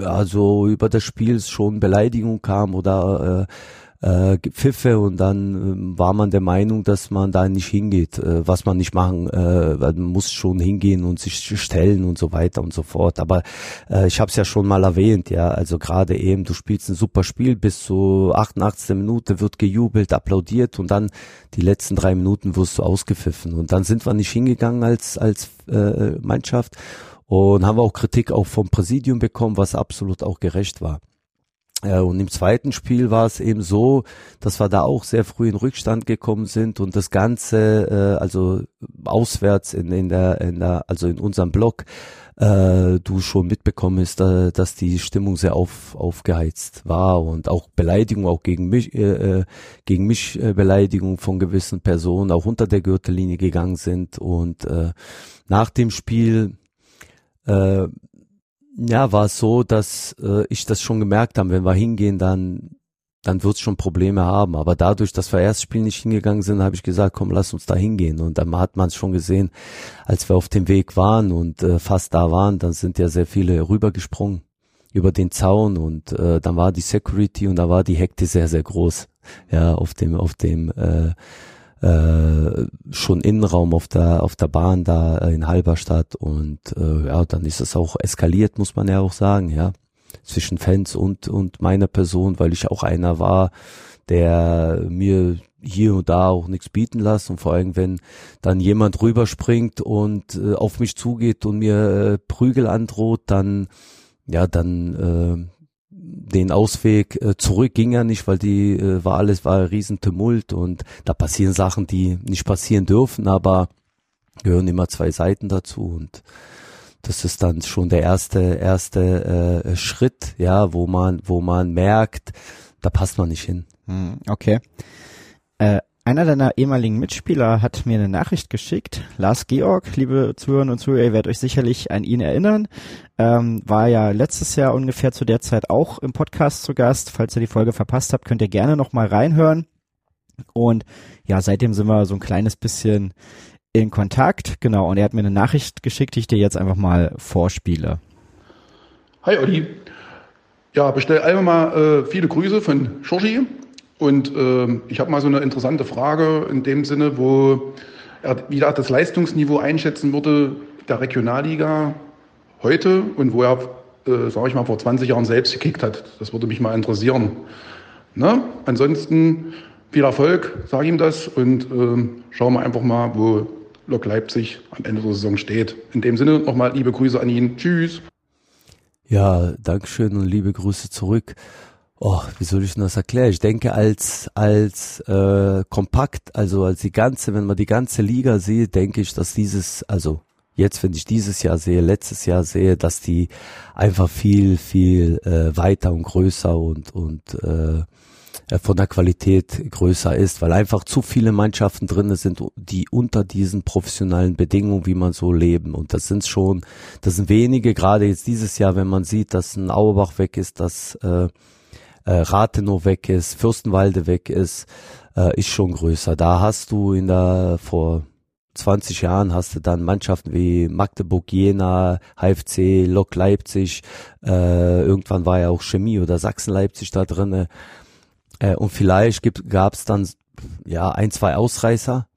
also über das Spiel schon Beleidigung kam oder äh, äh, Pfiffe und dann äh, war man der Meinung, dass man da nicht hingeht, äh, was man nicht machen, äh, man muss schon hingehen und sich stellen und so weiter und so fort. Aber äh, ich habe es ja schon mal erwähnt, ja, also gerade eben, du spielst ein super Spiel, bis zu 88. Minute wird gejubelt, applaudiert und dann die letzten drei Minuten wirst du ausgepfiffen und dann sind wir nicht hingegangen als als äh, Mannschaft und haben wir auch Kritik auch vom Präsidium bekommen, was absolut auch gerecht war. Äh, und im zweiten Spiel war es eben so, dass wir da auch sehr früh in Rückstand gekommen sind und das Ganze, äh, also auswärts in, in der, in der, also in unserem Block, äh, du schon mitbekommen hast, äh, dass die Stimmung sehr auf, aufgeheizt war und auch Beleidigung, auch gegen mich, äh, äh gegen mich Beleidigung von gewissen Personen auch unter der Gürtellinie gegangen sind und äh, nach dem Spiel äh, ja, war es so, dass äh, ich das schon gemerkt habe, wenn wir hingehen, dann dann wird es schon Probleme haben. Aber dadurch, dass wir erst Spiel nicht hingegangen sind, habe ich gesagt, komm, lass uns da hingehen. Und dann hat man es schon gesehen, als wir auf dem Weg waren und äh, fast da waren, dann sind ja sehr viele rübergesprungen über den Zaun und äh, dann war die Security und da war die Hekte sehr, sehr groß. Ja, auf dem, auf dem äh, äh, schon Innenraum auf der auf der Bahn da in Halberstadt und äh, ja, dann ist es auch eskaliert, muss man ja auch sagen, ja. zwischen Fans und, und meiner Person, weil ich auch einer war, der mir hier und da auch nichts bieten lässt und vor allem, wenn dann jemand rüberspringt und äh, auf mich zugeht und mir äh, Prügel androht, dann ja, dann äh, den Ausweg äh, zurück ging ja nicht, weil die äh, war alles war ein Riesentumult und da passieren Sachen, die nicht passieren dürfen, aber gehören immer zwei Seiten dazu und das ist dann schon der erste erste äh, Schritt, ja, wo man wo man merkt, da passt man nicht hin. Hm, okay. Äh, einer deiner ehemaligen Mitspieler hat mir eine Nachricht geschickt. Lars Georg, liebe Zuhörerinnen und Zuhörer, ihr werdet euch sicherlich an ihn erinnern. Ähm, war ja letztes Jahr ungefähr zu der Zeit auch im Podcast zu Gast. Falls ihr die Folge verpasst habt, könnt ihr gerne nochmal reinhören. Und ja, seitdem sind wir so ein kleines bisschen in Kontakt. Genau, und er hat mir eine Nachricht geschickt, die ich dir jetzt einfach mal vorspiele. Hi Olli. Ja, bestell einfach mal äh, viele Grüße von Georgie und äh, ich habe mal so eine interessante Frage in dem Sinne, wo er wieder das Leistungsniveau einschätzen würde der Regionalliga heute und wo er, äh, sage ich mal, vor 20 Jahren selbst gekickt hat. Das würde mich mal interessieren. Ne? Ansonsten viel Erfolg, sage ihm das und äh, schauen wir einfach mal, wo Lok Leipzig am Ende der Saison steht. In dem Sinne nochmal liebe Grüße an ihn. Tschüss. Ja, Dankeschön und liebe Grüße zurück. Oh, wie soll ich denn das erklären? Ich denke als als äh, kompakt, also als die ganze, wenn man die ganze Liga sieht, denke ich, dass dieses, also jetzt, wenn ich dieses Jahr sehe, letztes Jahr sehe, dass die einfach viel viel äh, weiter und größer und und äh, äh von der Qualität größer ist, weil einfach zu viele Mannschaften drinne sind, die unter diesen professionellen Bedingungen, wie man so leben. Und das sind schon, das sind wenige, gerade jetzt dieses Jahr, wenn man sieht, dass ein Auerbach weg ist, dass äh, äh, Rathenow weg ist, Fürstenwalde weg ist, äh, ist schon größer. Da hast du in der vor 20 Jahren hast du dann Mannschaften wie Magdeburg, Jena, HFC, Lok Leipzig, äh, irgendwann war ja auch Chemie oder Sachsen Leipzig da drinne. Äh, und vielleicht gab es dann ja ein, zwei Ausreißer,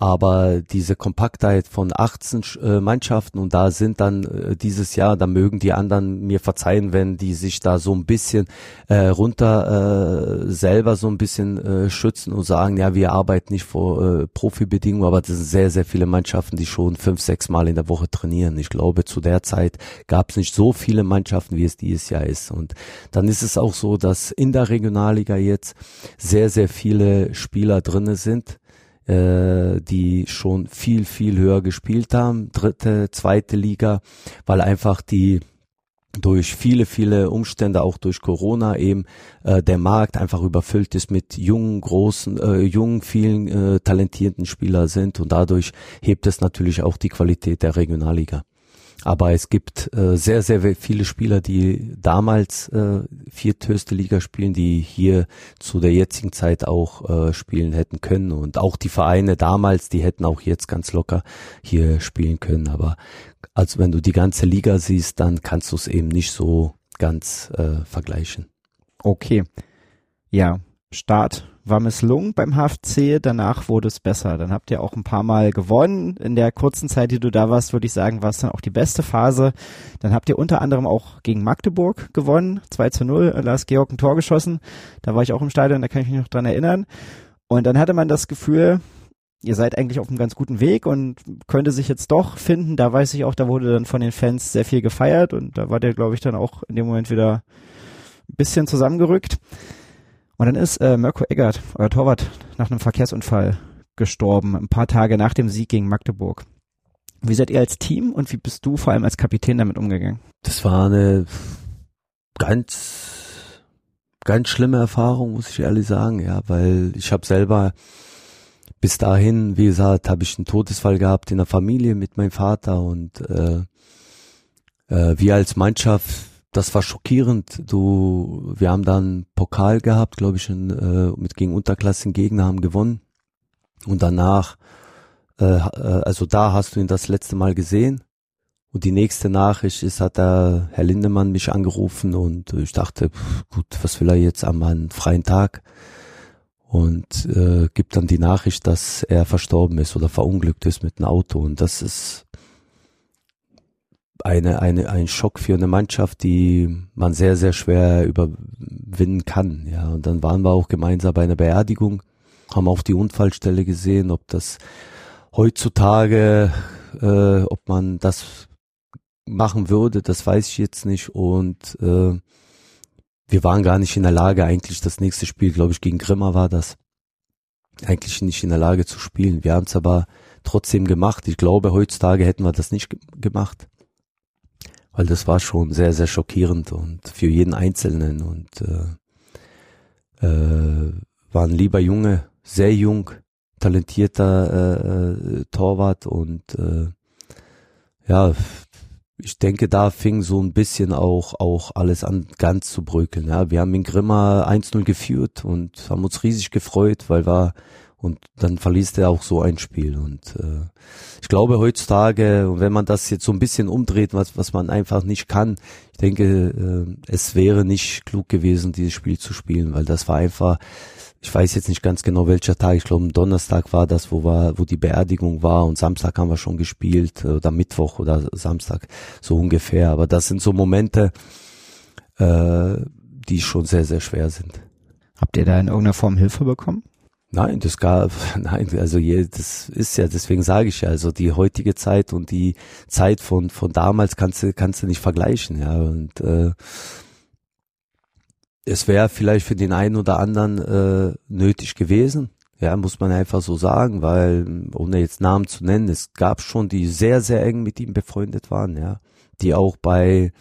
aber diese Kompaktheit von 18 äh, Mannschaften und da sind dann äh, dieses Jahr, da mögen die anderen mir verzeihen, wenn die sich da so ein bisschen äh, runter äh, selber so ein bisschen äh, schützen und sagen, ja, wir arbeiten nicht vor äh, Profibedingungen, aber das sind sehr, sehr viele Mannschaften, die schon fünf, sechs Mal in der Woche trainieren. Ich glaube, zu der Zeit gab es nicht so viele Mannschaften, wie es dieses Jahr ist. Und dann ist es auch so, dass in der Regionalliga jetzt sehr, sehr viele Spieler drinne sind äh, die schon viel, viel höher gespielt haben, dritte, zweite Liga, weil einfach die durch viele, viele Umstände, auch durch Corona eben, äh, der Markt einfach überfüllt ist mit jungen, großen, äh, jungen, vielen äh, talentierten Spieler sind und dadurch hebt es natürlich auch die Qualität der Regionalliga. Aber es gibt äh, sehr, sehr viele Spieler, die damals äh, vierthöchste Liga spielen, die hier zu der jetzigen Zeit auch äh, spielen hätten können. Und auch die Vereine damals, die hätten auch jetzt ganz locker hier spielen können. Aber also wenn du die ganze Liga siehst, dann kannst du es eben nicht so ganz äh, vergleichen. Okay. Ja, Start war misslungen beim HFC, danach wurde es besser. Dann habt ihr auch ein paar Mal gewonnen. In der kurzen Zeit, die du da warst, würde ich sagen, war es dann auch die beste Phase. Dann habt ihr unter anderem auch gegen Magdeburg gewonnen, 2 zu 0, Lars Georg ein Tor geschossen. Da war ich auch im Stadion, da kann ich mich noch dran erinnern. Und dann hatte man das Gefühl, ihr seid eigentlich auf einem ganz guten Weg und könnte sich jetzt doch finden. Da weiß ich auch, da wurde dann von den Fans sehr viel gefeiert und da war der, glaube ich, dann auch in dem Moment wieder ein bisschen zusammengerückt. Und dann ist äh, Mirko Eggert, euer Torwart, nach einem Verkehrsunfall gestorben, ein paar Tage nach dem Sieg gegen Magdeburg. Wie seid ihr als Team und wie bist du vor allem als Kapitän damit umgegangen? Das war eine ganz, ganz schlimme Erfahrung, muss ich ehrlich sagen, ja, weil ich habe selber bis dahin, wie gesagt, habe ich einen Todesfall gehabt in der Familie mit meinem Vater und äh, äh, wir als Mannschaft das war schockierend. Du, wir haben dann Pokal gehabt, glaube ich, in, äh, mit gegen unterklassigen Gegner haben gewonnen. Und danach, äh, äh, also da hast du ihn das letzte Mal gesehen. Und die nächste Nachricht ist, hat der Herr Lindemann mich angerufen und ich dachte, pff, gut, was will er jetzt am einen freien Tag? Und äh, gibt dann die Nachricht, dass er verstorben ist oder verunglückt ist mit einem Auto. Und das ist eine, eine, ein Schock für eine Mannschaft, die man sehr, sehr schwer überwinden kann. Ja, und dann waren wir auch gemeinsam bei einer Beerdigung, haben auch die Unfallstelle gesehen, ob das heutzutage, äh, ob man das machen würde, das weiß ich jetzt nicht. Und äh, wir waren gar nicht in der Lage, eigentlich das nächste Spiel, glaube ich, gegen Grimma war das, eigentlich nicht in der Lage zu spielen. Wir haben es aber trotzdem gemacht. Ich glaube, heutzutage hätten wir das nicht gemacht. Weil das war schon sehr, sehr schockierend und für jeden Einzelnen und äh, äh, war ein lieber Junge, sehr jung, talentierter äh, äh, Torwart und äh, ja, ich denke, da fing so ein bisschen auch, auch alles an, ganz zu bröckeln. Ja, wir haben in Grimma 1-0 geführt und haben uns riesig gefreut, weil wir und dann verliest er auch so ein Spiel. Und äh, ich glaube heutzutage, wenn man das jetzt so ein bisschen umdreht, was, was man einfach nicht kann, ich denke, äh, es wäre nicht klug gewesen, dieses Spiel zu spielen, weil das war einfach, ich weiß jetzt nicht ganz genau welcher Tag, ich glaube Donnerstag war das, wo war, wo die Beerdigung war und Samstag haben wir schon gespielt oder Mittwoch oder Samstag, so ungefähr. Aber das sind so Momente, äh, die schon sehr, sehr schwer sind. Habt ihr da in irgendeiner Form Hilfe bekommen? Nein, das gab, <laughs> nein, also je, das ist ja, deswegen sage ich ja, also die heutige Zeit und die Zeit von, von damals kannst du, kannst du nicht vergleichen, ja, und, äh, es wäre vielleicht für den einen oder anderen äh, nötig gewesen, ja, muss man einfach so sagen, weil, ohne jetzt Namen zu nennen, es gab schon, die sehr, sehr eng mit ihm befreundet waren, ja, die auch bei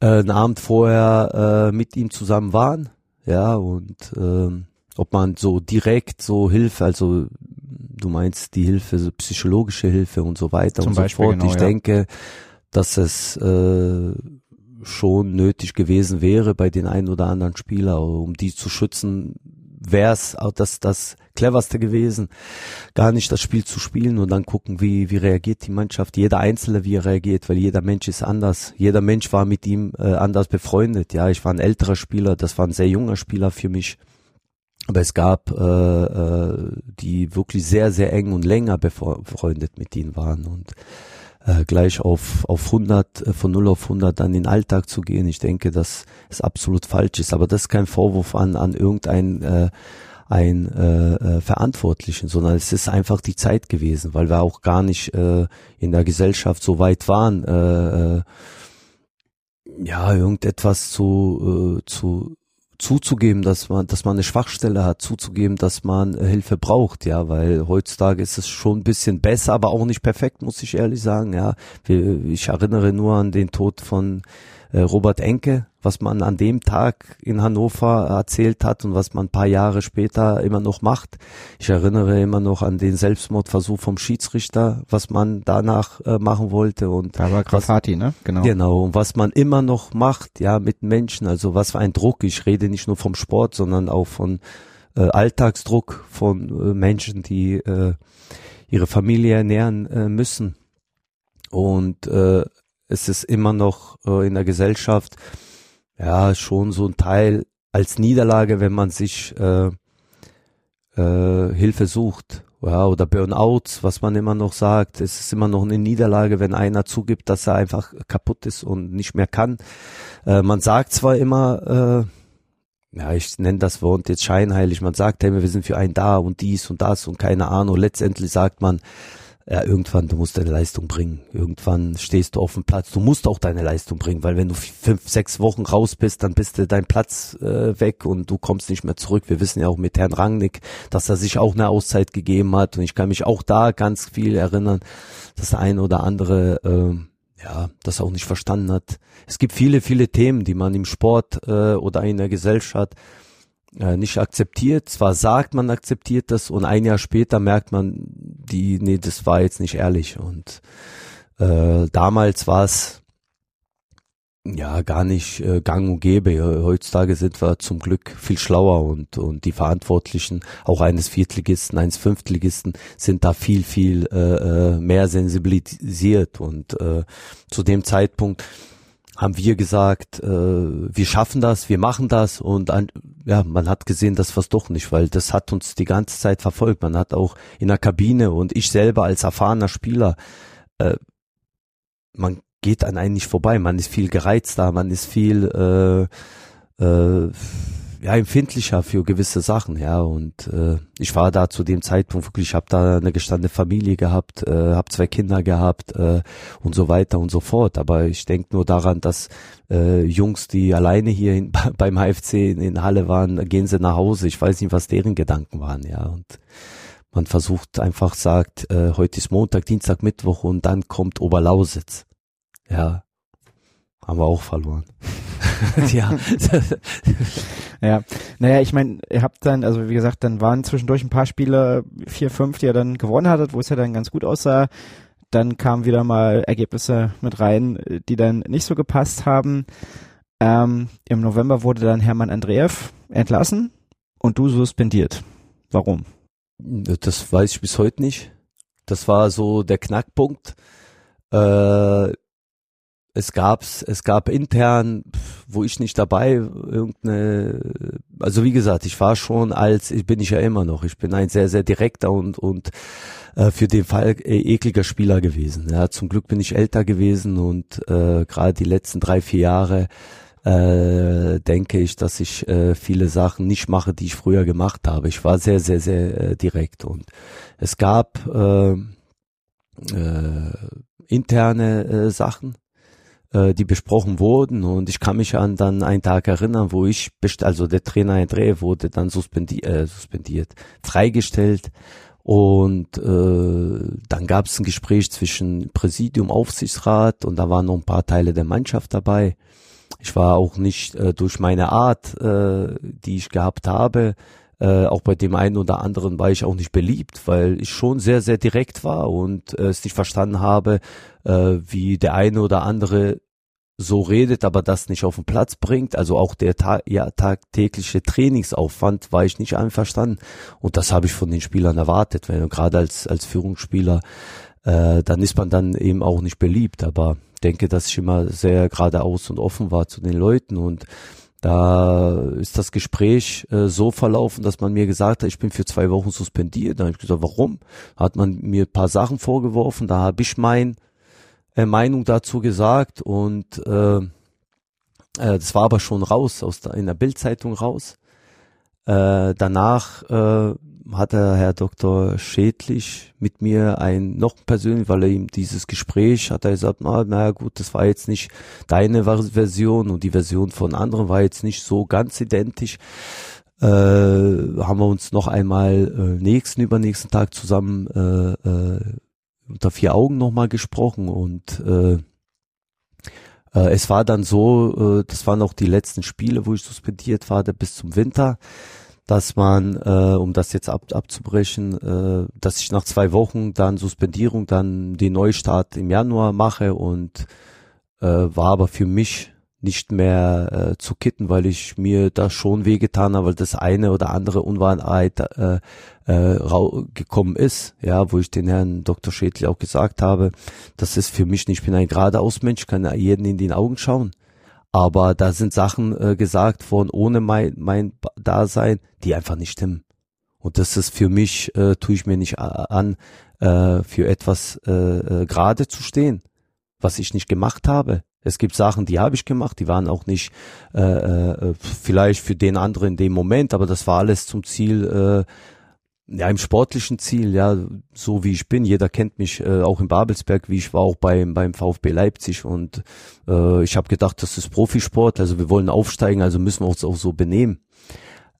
äh, einen Abend vorher äh, mit ihm zusammen waren, ja, und ähm, ob man so direkt so Hilfe, also du meinst die Hilfe, so psychologische Hilfe und so weiter Zum und so Beispiel, fort. genau, ich ja. denke, dass es äh, schon nötig gewesen wäre bei den einen oder anderen Spieler, um die zu schützen, wäre es auch das, das cleverste gewesen, gar nicht das Spiel zu spielen und dann gucken, wie, wie reagiert die Mannschaft, jeder Einzelne, wie er reagiert, weil jeder Mensch ist anders. Jeder Mensch war mit ihm äh, anders befreundet. Ja, ich war ein älterer Spieler, das war ein sehr junger Spieler für mich. Aber es gab, äh, äh, die wirklich sehr, sehr eng und länger befreundet mit ihnen waren und äh, gleich auf, auf 100, äh, von 0 auf 100 dann in den Alltag zu gehen. Ich denke, dass es absolut falsch ist. Aber das ist kein Vorwurf an, an irgendein äh, ein äh, äh, Verantwortlichen, sondern es ist einfach die Zeit gewesen, weil wir auch gar nicht äh, in der Gesellschaft so weit waren, äh, äh, ja, irgendetwas zu, äh, zu zuzugeben, dass man, dass man eine Schwachstelle hat, zuzugeben, dass man äh, Hilfe braucht, ja, weil heutzutage ist es schon ein bisschen besser, aber auch nicht perfekt, muss ich ehrlich sagen, ja. Ich erinnere nur an den Tod von Robert Enke, was man an dem Tag in Hannover erzählt hat und was man ein paar Jahre später immer noch macht. Ich erinnere immer noch an den Selbstmordversuch vom Schiedsrichter, was man danach äh, machen wollte und Da war was, Grafati, ne? Genau. Genau, und was man immer noch macht, ja, mit Menschen, also was für ein Druck, ich rede nicht nur vom Sport, sondern auch von äh, Alltagsdruck von äh, Menschen, die äh, ihre Familie ernähren äh, müssen. Und äh, es ist immer noch äh, in der Gesellschaft ja schon so ein Teil als Niederlage, wenn man sich äh, äh, Hilfe sucht. Ja, oder Burnouts, was man immer noch sagt. Es ist immer noch eine Niederlage, wenn einer zugibt, dass er einfach kaputt ist und nicht mehr kann. Äh, man sagt zwar immer, äh, ja, ich nenne das Wort jetzt scheinheilig, man sagt hey, wir sind für einen da und dies und das und keine Ahnung. Letztendlich sagt man, ja, irgendwann, du musst deine Leistung bringen. Irgendwann stehst du auf dem Platz. Du musst auch deine Leistung bringen, weil wenn du fünf, sechs Wochen raus bist, dann bist du dein Platz äh, weg und du kommst nicht mehr zurück. Wir wissen ja auch mit Herrn Rangnick, dass er sich auch eine Auszeit gegeben hat und ich kann mich auch da ganz viel erinnern, dass der eine oder andere äh, ja das auch nicht verstanden hat. Es gibt viele, viele Themen, die man im Sport äh, oder in der Gesellschaft äh, nicht akzeptiert. Zwar sagt man akzeptiert das und ein Jahr später merkt man, die, nee, das war jetzt nicht ehrlich. Und äh, damals war es ja gar nicht äh, gang und gäbe. Heutzutage sind wir zum Glück viel schlauer und, und die Verantwortlichen, auch eines Viertligisten, eines Fünftligisten, sind da viel, viel äh, äh mehr sensibilisiert. Und äh, zu dem Zeitpunkt haben wir gesagt, äh, wir schaffen das, wir machen das und an, ja, man hat gesehen, das war's doch nicht, weil das hat uns die ganze Zeit verfolgt. Man hat auch in der Kabine und ich selber als erfahrener Spieler, äh, man geht an einen nicht vorbei. Man ist viel gereizter, man ist viel äh, äh, ja empfindlicher für gewisse Sachen, ja. Und äh, ich war da zu dem Zeitpunkt wirklich, ich habe da eine gestandene Familie gehabt, äh, habe zwei Kinder gehabt äh, und so weiter und so fort. Aber ich denke nur daran, dass äh, Jungs, die alleine hier in, <laughs> beim HFC in, in Halle waren, gehen sie nach Hause. Ich weiß nicht, was deren Gedanken waren, ja. Und man versucht einfach, sagt, äh, heute ist Montag, Dienstag, Mittwoch und dann kommt Oberlausitz. Ja, haben wir auch verloren. <laughs> ja. <laughs> ja. Naja, ich meine, ihr habt dann, also wie gesagt, dann waren zwischendurch ein paar Spiele, vier, fünf, die ihr dann gewonnen hattet, wo es ja dann ganz gut aussah. Dann kamen wieder mal Ergebnisse mit rein, die dann nicht so gepasst haben. Ähm, Im November wurde dann Hermann Andreev entlassen und du suspendiert. Warum? Das weiß ich bis heute nicht. Das war so der Knackpunkt. Äh, es gab's, es gab intern, wo ich nicht dabei, irgendeine, also wie gesagt, ich war schon als, ich bin ich ja immer noch, ich bin ein sehr, sehr direkter und, und äh, für den Fall äh, ekliger Spieler gewesen. Ja, zum Glück bin ich älter gewesen und äh, gerade die letzten drei, vier Jahre äh, denke ich, dass ich äh, viele Sachen nicht mache, die ich früher gemacht habe. Ich war sehr, sehr, sehr äh, direkt und es gab äh, äh, interne äh, Sachen, äh, die besprochen wurden und ich kann mich an dann einen Tag erinnern, wo ich, also der Trainer André wurde dann suspendi äh, suspendiert, freigestellt und äh, dann gab es ein Gespräch zwischen Präsidium, Aufsichtsrat und da waren noch ein paar Teile der Mannschaft dabei. Ich war auch nicht äh, durch meine Art, äh, die ich gehabt habe, äh, auch bei dem einen oder anderen war ich auch nicht beliebt, weil ich schon sehr, sehr direkt war und äh, es nicht verstanden habe, äh, wie der eine oder andere so redet, aber das nicht auf den Platz bringt. Also auch der ta ja, tagtägliche Trainingsaufwand war ich nicht einverstanden. Und das habe ich von den Spielern erwartet. Wenn gerade als, als Führungsspieler, äh, dann ist man dann eben auch nicht beliebt. Aber denke, dass ich immer sehr geradeaus und offen war zu den Leuten und da ist das Gespräch äh, so verlaufen, dass man mir gesagt hat, ich bin für zwei Wochen suspendiert. Da habe ich gesagt, warum? Hat man mir ein paar Sachen vorgeworfen, da habe ich mein Meinung dazu gesagt und äh, äh, das war aber schon raus, aus der, in der Bildzeitung raus. Äh, danach äh, hat der Herr Dr. Schädlich mit mir ein noch persönlich, weil er ihm dieses Gespräch hat er gesagt, na, na gut, das war jetzt nicht deine Version und die Version von anderen war jetzt nicht so ganz identisch. Äh, haben wir uns noch einmal äh, nächsten übernächsten Tag zusammen äh, äh, unter vier Augen nochmal gesprochen und äh, äh, es war dann so, äh, das waren auch die letzten Spiele, wo ich suspendiert war, bis zum Winter dass man, äh, um das jetzt ab, abzubrechen, äh, dass ich nach zwei Wochen dann Suspendierung, dann den Neustart im Januar mache und äh, war aber für mich nicht mehr äh, zu kitten, weil ich mir da schon wehgetan habe, weil das eine oder andere Unwahrheit äh, äh, gekommen ist, ja, wo ich den Herrn Dr. Schädli auch gesagt habe, das ist für mich nicht, ich bin ein geradeaus Mensch, kann jeden in den Augen schauen. Aber da sind Sachen äh, gesagt worden ohne mein, mein Dasein, die einfach nicht stimmen. Und das ist für mich, äh, tue ich mir nicht an, äh, für etwas äh, äh, gerade zu stehen, was ich nicht gemacht habe. Es gibt Sachen, die habe ich gemacht, die waren auch nicht äh, äh, vielleicht für den anderen in dem Moment, aber das war alles zum Ziel, äh, ja, im sportlichen Ziel, ja, so wie ich bin. Jeder kennt mich äh, auch in Babelsberg, wie ich war auch beim beim VfB Leipzig und äh, ich habe gedacht, das ist Profisport, also wir wollen aufsteigen, also müssen wir uns auch so benehmen.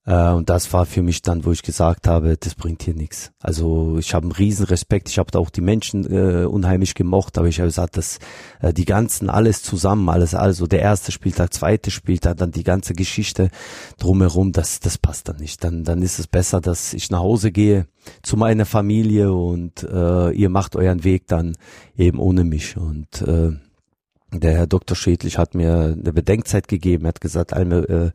Äh, und das war für mich dann, wo ich gesagt habe, das bringt hier nichts. Also ich habe einen riesen Respekt, ich habe da auch die Menschen äh, unheimlich gemocht, aber ich habe gesagt, dass äh, die ganzen, alles zusammen, alles, also der erste Spieltag, zweite Spieltag, dann die ganze Geschichte drumherum, das, das passt dann nicht. Dann, dann ist es besser, dass ich nach Hause gehe zu meiner Familie und äh, ihr macht euren Weg dann eben ohne mich. Und äh, der Herr Dr. Schädlich hat mir eine Bedenkzeit gegeben, er hat gesagt, Alme, äh,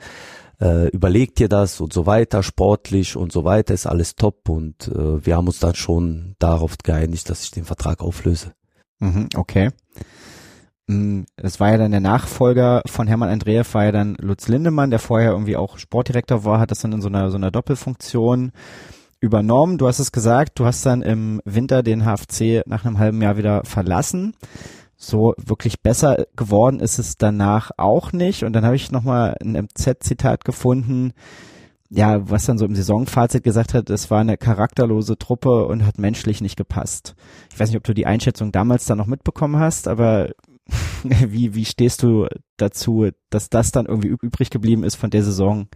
äh, überleg dir das und so weiter, sportlich und so weiter, ist alles top und äh, wir haben uns dann schon darauf geeinigt, dass ich den Vertrag auflöse. Mhm, okay. Mm, es war ja dann der Nachfolger von Hermann Andreev, war ja dann Lutz Lindemann, der vorher irgendwie auch Sportdirektor war, hat das dann in so einer, so einer Doppelfunktion übernommen. Du hast es gesagt, du hast dann im Winter den HFC nach einem halben Jahr wieder verlassen. So wirklich besser geworden ist es danach auch nicht. Und dann habe ich nochmal ein MZ-Zitat gefunden, ja, was dann so im Saisonfazit gesagt hat, es war eine charakterlose Truppe und hat menschlich nicht gepasst. Ich weiß nicht, ob du die Einschätzung damals dann noch mitbekommen hast, aber <laughs> wie, wie stehst du dazu, dass das dann irgendwie übrig geblieben ist von der Saison,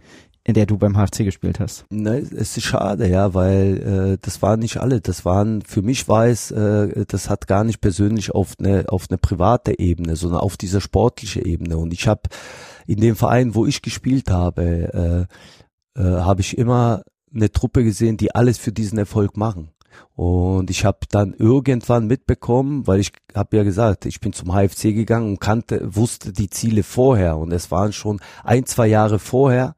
in der du beim HFC gespielt hast? Nein, es ist schade, ja, weil äh, das waren nicht alle. Das waren, für mich war es, äh, das hat gar nicht persönlich auf eine, auf eine private Ebene, sondern auf dieser sportliche Ebene. Und ich habe in dem Verein, wo ich gespielt habe, äh, äh, habe ich immer eine Truppe gesehen, die alles für diesen Erfolg machen. Und ich habe dann irgendwann mitbekommen, weil ich habe ja gesagt, ich bin zum HFC gegangen und kannte, wusste die Ziele vorher. Und es waren schon ein, zwei Jahre vorher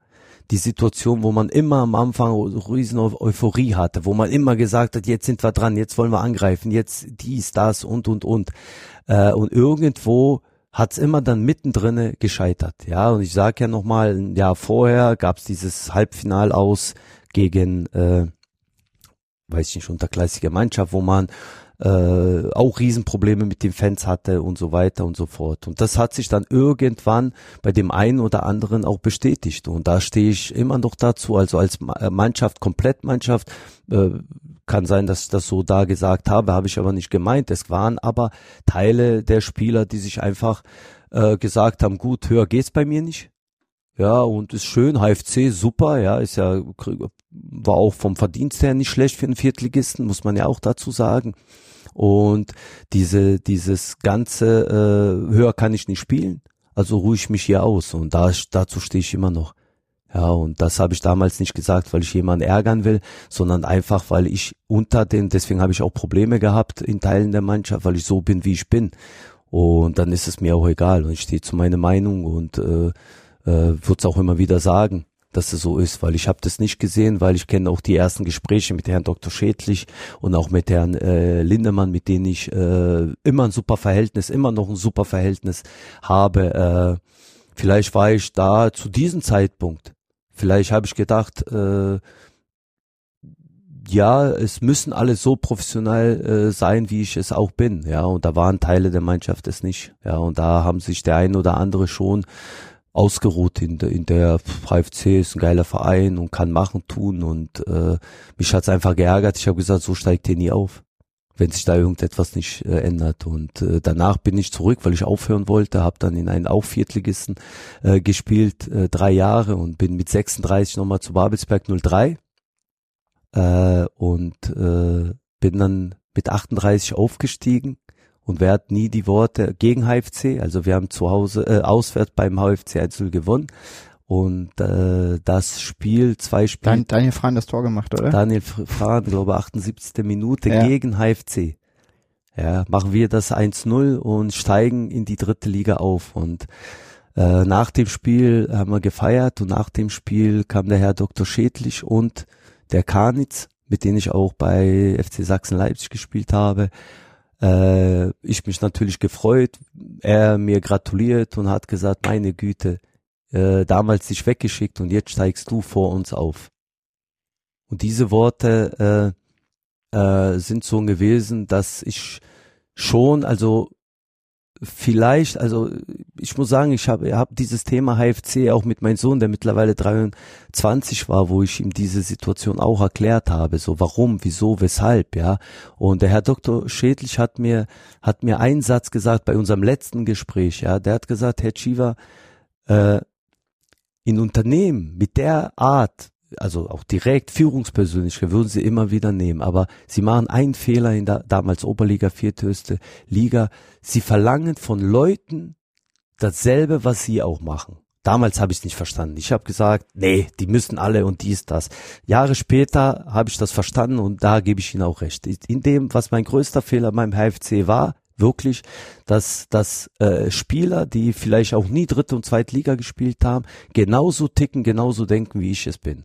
die Situation, wo man immer am Anfang riesen Euphorie hatte, wo man immer gesagt hat, jetzt sind wir dran, jetzt wollen wir angreifen, jetzt dies, das und und und. Äh, und irgendwo hat's immer dann mittendrin gescheitert. Ja, und ich sage ja nochmal, ein Jahr vorher gab's dieses Halbfinal aus gegen äh, weiß ich nicht, unterklassige Mannschaft, wo man äh, auch Riesenprobleme mit den Fans hatte und so weiter und so fort. Und das hat sich dann irgendwann bei dem einen oder anderen auch bestätigt. Und da stehe ich immer noch dazu, also als äh, Mannschaft, Komplettmannschaft, äh, kann sein, dass ich das so da gesagt habe, habe ich aber nicht gemeint. Es waren aber Teile der Spieler, die sich einfach äh, gesagt haben, gut, höher geht's bei mir nicht. Ja, und ist schön, HFC super, ja, ist ja, war auch vom Verdienst her nicht schlecht für einen Viertligisten, muss man ja auch dazu sagen. Und diese, dieses ganze, äh, höher kann ich nicht spielen, also ruhe ich mich hier aus und da, dazu stehe ich immer noch. Ja, und das habe ich damals nicht gesagt, weil ich jemanden ärgern will, sondern einfach, weil ich unter den, deswegen habe ich auch Probleme gehabt in Teilen der Mannschaft, weil ich so bin, wie ich bin. Und dann ist es mir auch egal und ich stehe zu meiner Meinung und äh, äh, würde es auch immer wieder sagen, dass es so ist, weil ich habe das nicht gesehen, weil ich kenne auch die ersten Gespräche mit Herrn Dr. Schädlich und auch mit Herrn äh, Lindemann, mit denen ich äh, immer ein super Verhältnis, immer noch ein super Verhältnis habe. Äh, vielleicht war ich da zu diesem Zeitpunkt. Vielleicht habe ich gedacht, äh, ja, es müssen alle so professionell äh, sein, wie ich es auch bin, ja, und da waren Teile der Mannschaft es nicht, ja, und da haben sich der ein oder andere schon ausgeruht in, der in der HFC ist ein geiler Verein und kann machen, tun und äh, mich hat's einfach geärgert. Ich habe gesagt, so steigt ihr nie auf, wenn sich da irgendetwas nicht äh, ändert. Und äh, danach bin ich zurück, weil ich aufhören wollte, habe dann in einen auch Viertligisten äh, gespielt, äh, drei Jahre und bin mit 36 nochmal zu Babelsberg 03 äh, und äh, bin dann mit 38 aufgestiegen und wer hat nie die Worte gegen HFC. Also wir haben zu Hause äh, auswärts beim HFC 1 gewonnen. Und äh, das Spiel, zwei Spiele. Dan Daniel Frahn das Tor gemacht, oder? Daniel Frahn, glaube 78. Minute ja. gegen HFC. Ja, machen wir das 1-0 und steigen in die dritte Liga auf. Und äh, nach dem Spiel haben wir gefeiert und nach dem Spiel kam der Herr Dr. Schädlich und der Karnitz, mit denen ich auch bei FC Sachsen Leipzig gespielt habe, äh, ich mich natürlich gefreut, er mir gratuliert und hat gesagt, meine Güte, äh, damals dich weggeschickt und jetzt steigst du vor uns auf. Und diese Worte äh, äh, sind so gewesen, dass ich schon, also vielleicht, also ich muss sagen, ich habe hab dieses Thema HFC auch mit meinem Sohn, der mittlerweile 23 war, wo ich ihm diese Situation auch erklärt habe, so warum, wieso, weshalb, ja. Und der Herr Dr. Schädlich hat mir, hat mir einen Satz gesagt bei unserem letzten Gespräch, ja, der hat gesagt, Herr Chiva, äh, in Unternehmen mit der Art, also auch direkt Führungspersönlichkeit würden sie immer wieder nehmen. Aber sie machen einen Fehler in der damals Oberliga, vierthöchste Liga. Sie verlangen von Leuten dasselbe, was sie auch machen. Damals habe ich es nicht verstanden. Ich habe gesagt, nee, die müssen alle und dies, das. Jahre später habe ich das verstanden und da gebe ich Ihnen auch recht. In dem, was mein größter Fehler beim HFC war, wirklich, dass, dass äh, Spieler, die vielleicht auch nie dritte und zweite Liga gespielt haben, genauso ticken, genauso denken, wie ich es bin.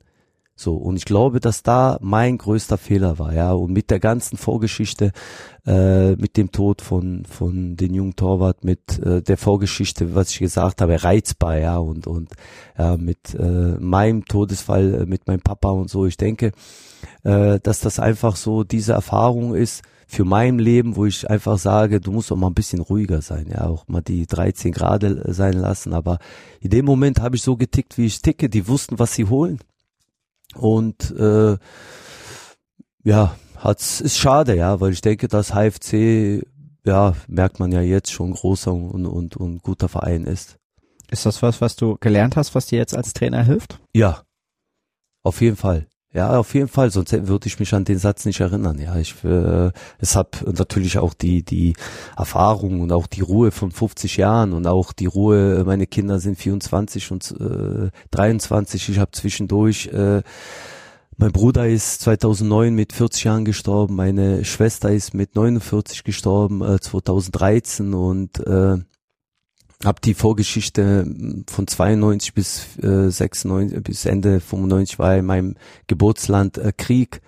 So, und ich glaube, dass da mein größter Fehler war, ja. Und mit der ganzen Vorgeschichte, äh, mit dem Tod von, von den jungen Torwart, mit äh, der Vorgeschichte, was ich gesagt habe, reizbar, ja, und, und ja, mit äh, meinem Todesfall, äh, mit meinem Papa und so, ich denke, äh, dass das einfach so diese Erfahrung ist, für mein Leben, wo ich einfach sage, du musst doch mal ein bisschen ruhiger sein, ja, auch mal die 13 Grad sein lassen. Aber in dem Moment habe ich so getickt, wie ich ticke. Die wussten, was sie holen. Und äh, ja, hat's ist schade, ja, weil ich denke, dass HFC, ja, merkt man ja jetzt schon großer und, und, und guter Verein ist. Ist das was, was du gelernt hast, was dir jetzt als Trainer hilft? Ja, auf jeden Fall. Ja, auf jeden Fall, sonst würde ich mich an den Satz nicht erinnern. Ja, ich äh, es hab natürlich auch die die Erfahrung und auch die Ruhe von 50 Jahren und auch die Ruhe. Meine Kinder sind 24 und äh, 23. Ich habe zwischendurch äh, mein Bruder ist 2009 mit 40 Jahren gestorben, meine Schwester ist mit 49 gestorben, äh, 2013 und äh, habe die Vorgeschichte hm, von 92 bis äh, 96 bis Ende 95 war in meinem Geburtsland äh, Krieg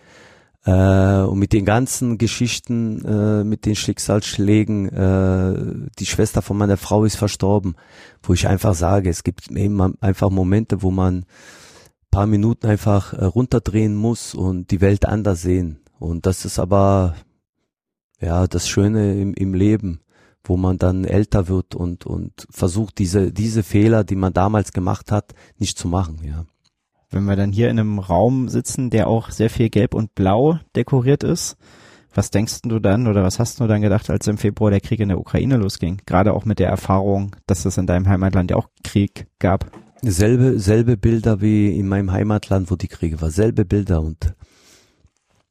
äh, und mit den ganzen Geschichten, äh, mit den Schicksalsschlägen, äh, die Schwester von meiner Frau ist verstorben, wo ich einfach sage, es gibt eben einfach Momente, wo man paar Minuten einfach äh, runterdrehen muss und die Welt anders sehen. Und das ist aber ja das Schöne im, im Leben wo man dann älter wird und, und versucht, diese, diese Fehler, die man damals gemacht hat, nicht zu machen, ja. Wenn wir dann hier in einem Raum sitzen, der auch sehr viel gelb und blau dekoriert ist, was denkst du dann oder was hast du dann gedacht, als im Februar der Krieg in der Ukraine losging? Gerade auch mit der Erfahrung, dass es in deinem Heimatland ja auch Krieg gab. Selbe, selbe Bilder wie in meinem Heimatland, wo die Kriege war. Selbe Bilder und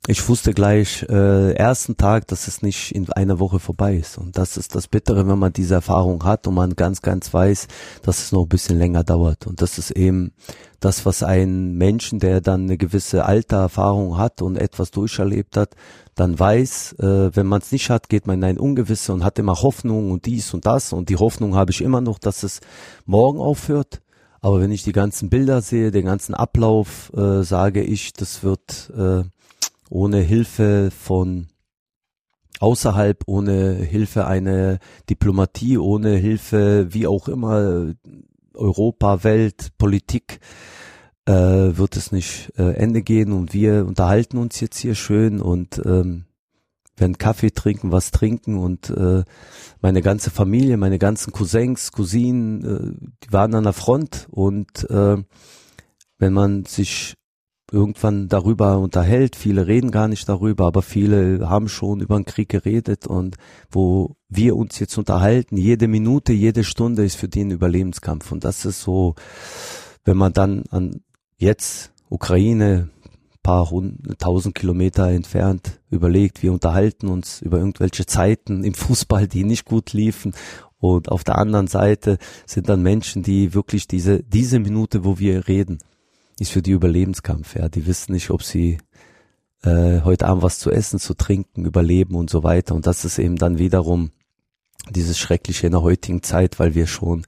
ich wusste gleich äh, ersten Tag, dass es nicht in einer Woche vorbei ist. Und das ist das Bittere, wenn man diese Erfahrung hat und man ganz, ganz weiß, dass es noch ein bisschen länger dauert. Und das ist eben das, was ein Menschen, der dann eine gewisse Altererfahrung hat und etwas durcherlebt hat, dann weiß, äh, wenn man es nicht hat, geht man in ein Ungewisse und hat immer Hoffnung und dies und das. Und die Hoffnung habe ich immer noch, dass es morgen aufhört. Aber wenn ich die ganzen Bilder sehe, den ganzen Ablauf, äh, sage ich, das wird äh, ohne Hilfe von außerhalb, ohne Hilfe einer Diplomatie, ohne Hilfe, wie auch immer, Europa, Welt, Politik, äh, wird es nicht äh, Ende gehen. Und wir unterhalten uns jetzt hier schön und ähm, werden Kaffee trinken, was trinken und äh, meine ganze Familie, meine ganzen Cousins, Cousinen, äh, die waren an der Front und äh, wenn man sich irgendwann darüber unterhält. Viele reden gar nicht darüber, aber viele haben schon über den Krieg geredet und wo wir uns jetzt unterhalten, jede Minute, jede Stunde ist für die ein Überlebenskampf. Und das ist so, wenn man dann an jetzt Ukraine, paar tausend Kilometer entfernt überlegt, wir unterhalten uns über irgendwelche Zeiten im Fußball, die nicht gut liefen und auf der anderen Seite sind dann Menschen, die wirklich diese, diese Minute, wo wir reden, ist für die Überlebenskampf. Ja, die wissen nicht, ob sie äh, heute Abend was zu essen, zu trinken, überleben und so weiter. Und das ist eben dann wiederum dieses Schreckliche in der heutigen Zeit, weil wir schon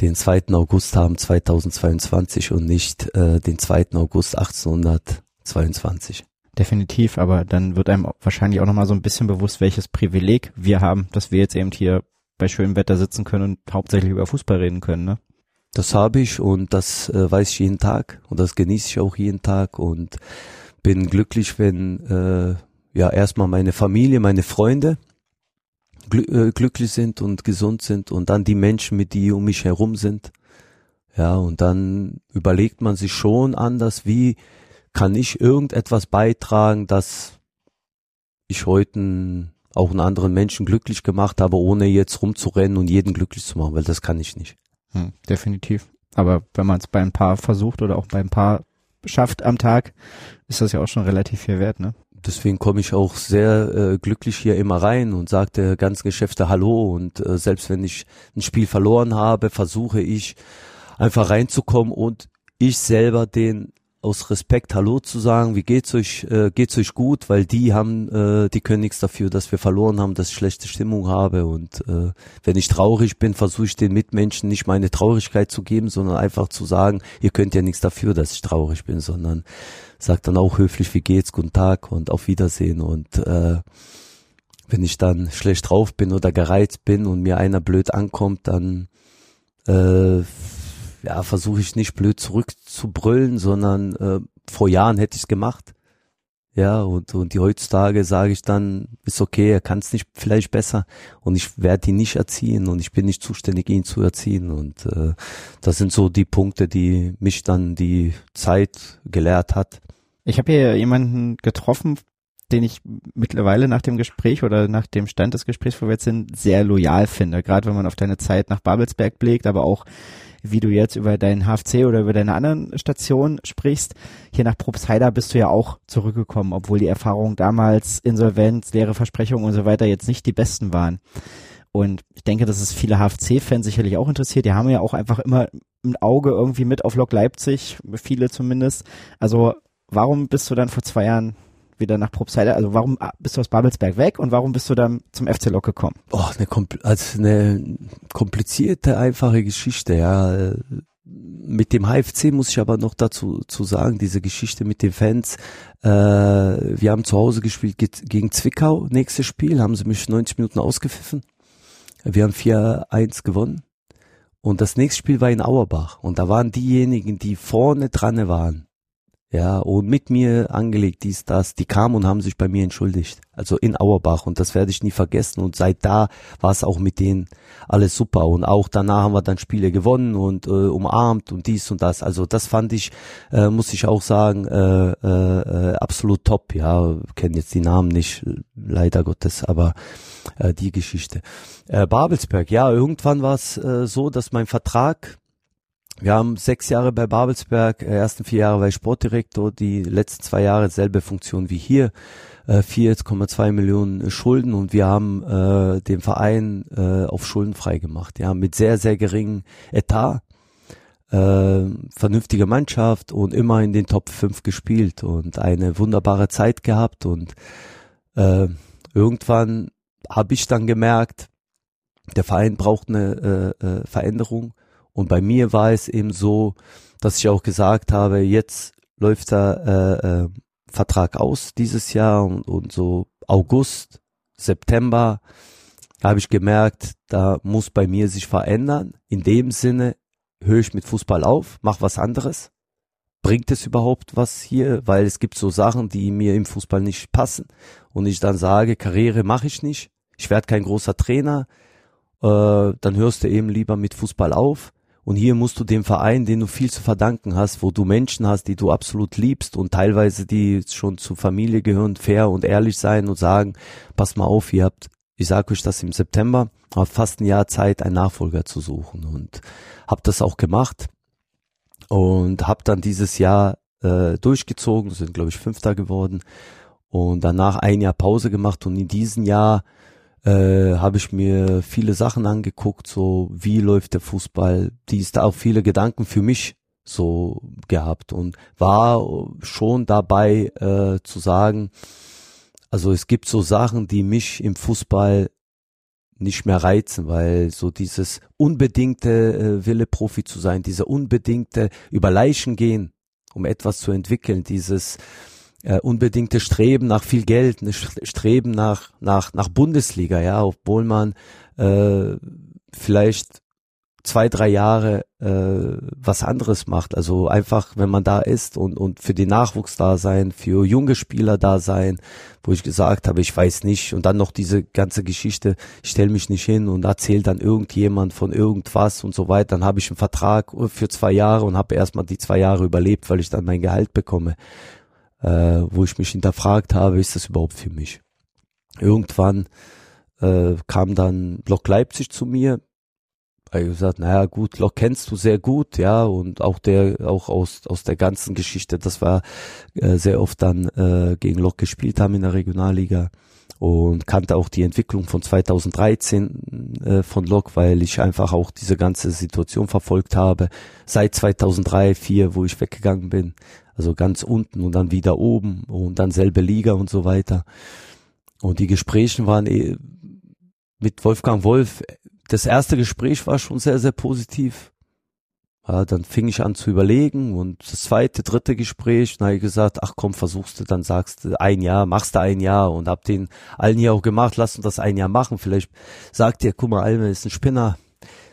den 2. August haben 2022 und nicht äh, den 2. August 1822. Definitiv, aber dann wird einem wahrscheinlich auch nochmal so ein bisschen bewusst, welches Privileg wir haben, dass wir jetzt eben hier bei schönem Wetter sitzen können und hauptsächlich über Fußball reden können, ne? Das habe ich und das äh, weiß ich jeden Tag und das genieße ich auch jeden Tag und bin glücklich, wenn äh, ja erstmal meine Familie, meine Freunde gl äh, glücklich sind und gesund sind und dann die Menschen, mit die um mich herum sind. Ja, und dann überlegt man sich schon anders, wie kann ich irgendetwas beitragen, dass ich heute auch einen anderen Menschen glücklich gemacht habe, ohne jetzt rumzurennen und jeden glücklich zu machen, weil das kann ich nicht. Hm, definitiv. Aber wenn man es bei ein paar versucht oder auch bei ein paar schafft am Tag, ist das ja auch schon relativ viel wert, ne? Deswegen komme ich auch sehr äh, glücklich hier immer rein und sage der ganzen Geschäfte Hallo und äh, selbst wenn ich ein Spiel verloren habe, versuche ich einfach reinzukommen und ich selber den aus Respekt Hallo zu sagen, wie geht's euch, äh, geht's euch gut, weil die haben, äh, die können nichts dafür, dass wir verloren haben, dass ich schlechte Stimmung habe. Und äh, wenn ich traurig bin, versuche ich den Mitmenschen nicht meine Traurigkeit zu geben, sondern einfach zu sagen, ihr könnt ja nichts dafür, dass ich traurig bin, sondern sagt dann auch höflich, wie geht's, guten Tag und auf Wiedersehen. Und äh, wenn ich dann schlecht drauf bin oder gereizt bin und mir einer blöd ankommt, dann äh, ja, versuche ich nicht blöd zurückzubrüllen, sondern äh, vor Jahren hätte ich es gemacht. Ja, und, und die heutzutage sage ich dann, ist okay, er kann es nicht vielleicht besser und ich werde ihn nicht erziehen und ich bin nicht zuständig, ihn zu erziehen. Und äh, das sind so die Punkte, die mich dann die Zeit gelehrt hat. Ich habe hier jemanden getroffen, den ich mittlerweile nach dem Gespräch oder nach dem Stand des Gesprächs, wo wir jetzt sind, sehr loyal finde. Gerade wenn man auf deine Zeit nach Babelsberg blickt, aber auch wie du jetzt über deinen HFC oder über deine anderen Stationen sprichst. Hier nach Probstheider bist du ja auch zurückgekommen, obwohl die Erfahrungen damals, Insolvenz, leere Versprechungen und so weiter jetzt nicht die besten waren. Und ich denke, dass es viele HFC-Fans sicherlich auch interessiert. Die haben ja auch einfach immer ein Auge irgendwie mit auf Lok Leipzig, viele zumindest. Also warum bist du dann vor zwei Jahren wieder nach Probstheide? Also warum bist du aus Babelsberg weg und warum bist du dann zum FC Lok gekommen? Oh, eine, also eine komplizierte, einfache Geschichte, ja. Mit dem HFC muss ich aber noch dazu zu sagen, diese Geschichte mit den Fans. Äh, wir haben zu Hause gespielt gegen Zwickau, nächstes Spiel, haben sie mich 90 Minuten ausgepfiffen. Wir haben 4-1 gewonnen. Und das nächste Spiel war in Auerbach. Und da waren diejenigen, die vorne dran waren, ja, und mit mir angelegt, dies, das, die kamen und haben sich bei mir entschuldigt. Also in Auerbach und das werde ich nie vergessen und seit da war es auch mit denen alles super und auch danach haben wir dann Spiele gewonnen und äh, umarmt und dies und das. Also das fand ich, äh, muss ich auch sagen, äh, äh, absolut top. Ja, kenne jetzt die Namen nicht, leider Gottes, aber äh, die Geschichte. Äh, Babelsberg, ja, irgendwann war es äh, so, dass mein Vertrag wir haben sechs Jahre bei Babelsberg, äh, ersten vier Jahre ich Sportdirektor, die letzten zwei Jahre selbe Funktion wie hier, äh, 4,2 Millionen Schulden und wir haben äh, den Verein äh, auf Schulden frei gemacht, ja, mit sehr, sehr geringem Etat, äh, vernünftige Mannschaft und immer in den Top 5 gespielt und eine wunderbare Zeit gehabt und äh, irgendwann habe ich dann gemerkt, der Verein braucht eine äh, äh, Veränderung und bei mir war es eben so, dass ich auch gesagt habe, jetzt läuft der äh, äh, Vertrag aus dieses Jahr und, und so August, September habe ich gemerkt, da muss bei mir sich verändern. In dem Sinne höre ich mit Fußball auf, mach was anderes. Bringt es überhaupt was hier? Weil es gibt so Sachen, die mir im Fußball nicht passen. Und ich dann sage, Karriere mache ich nicht. Ich werde kein großer Trainer. Äh, dann hörst du eben lieber mit Fußball auf. Und hier musst du dem Verein, den du viel zu verdanken hast, wo du Menschen hast, die du absolut liebst und teilweise die schon zur Familie gehören, fair und ehrlich sein und sagen, pass mal auf, ihr habt, ich sage euch das im September, habt fast ein Jahr Zeit, einen Nachfolger zu suchen und hab das auch gemacht und hab dann dieses Jahr äh, durchgezogen, sind glaube ich Fünfter geworden und danach ein Jahr Pause gemacht und in diesem Jahr äh, habe ich mir viele Sachen angeguckt, so wie läuft der Fußball, die ist auch viele Gedanken für mich so gehabt und war schon dabei äh, zu sagen, also es gibt so Sachen, die mich im Fußball nicht mehr reizen, weil so dieses unbedingte äh, Wille Profi zu sein, dieser unbedingte über Leichen gehen, um etwas zu entwickeln, dieses äh, unbedingte Streben nach viel Geld, ein Streben nach, nach, nach Bundesliga, ja, obwohl man äh, vielleicht zwei, drei Jahre äh, was anderes macht. Also einfach, wenn man da ist und, und für den Nachwuchs da sein, für junge Spieler da sein, wo ich gesagt habe, ich weiß nicht. Und dann noch diese ganze Geschichte, ich stelle mich nicht hin und erzähle dann irgendjemand von irgendwas und so weiter. Dann habe ich einen Vertrag für zwei Jahre und habe erstmal die zwei Jahre überlebt, weil ich dann mein Gehalt bekomme äh, wo ich mich hinterfragt habe, ist das überhaupt für mich? Irgendwann äh, kam dann Lok Leipzig zu mir. Ich gesagt, naja gut, Lok kennst du sehr gut, ja, und auch der, auch aus, aus der ganzen Geschichte, dass wir äh, sehr oft dann äh, gegen Lok gespielt haben in der Regionalliga und kannte auch die Entwicklung von 2013 äh, von Lok, weil ich einfach auch diese ganze Situation verfolgt habe. Seit 2003, 2004, wo ich weggegangen bin, also ganz unten und dann wieder oben und dann selbe Liga und so weiter. Und die Gespräche waren eh mit Wolfgang Wolf. Das erste Gespräch war schon sehr, sehr positiv. Ja, dann fing ich an zu überlegen und das zweite, dritte Gespräch, dann habe ich gesagt, ach komm, versuchst du, dann sagst du ein Jahr, machst du ein Jahr und hab den allen hier auch gemacht, lass uns das ein Jahr machen. Vielleicht sagt ihr, guck mal, Alme ist ein Spinner,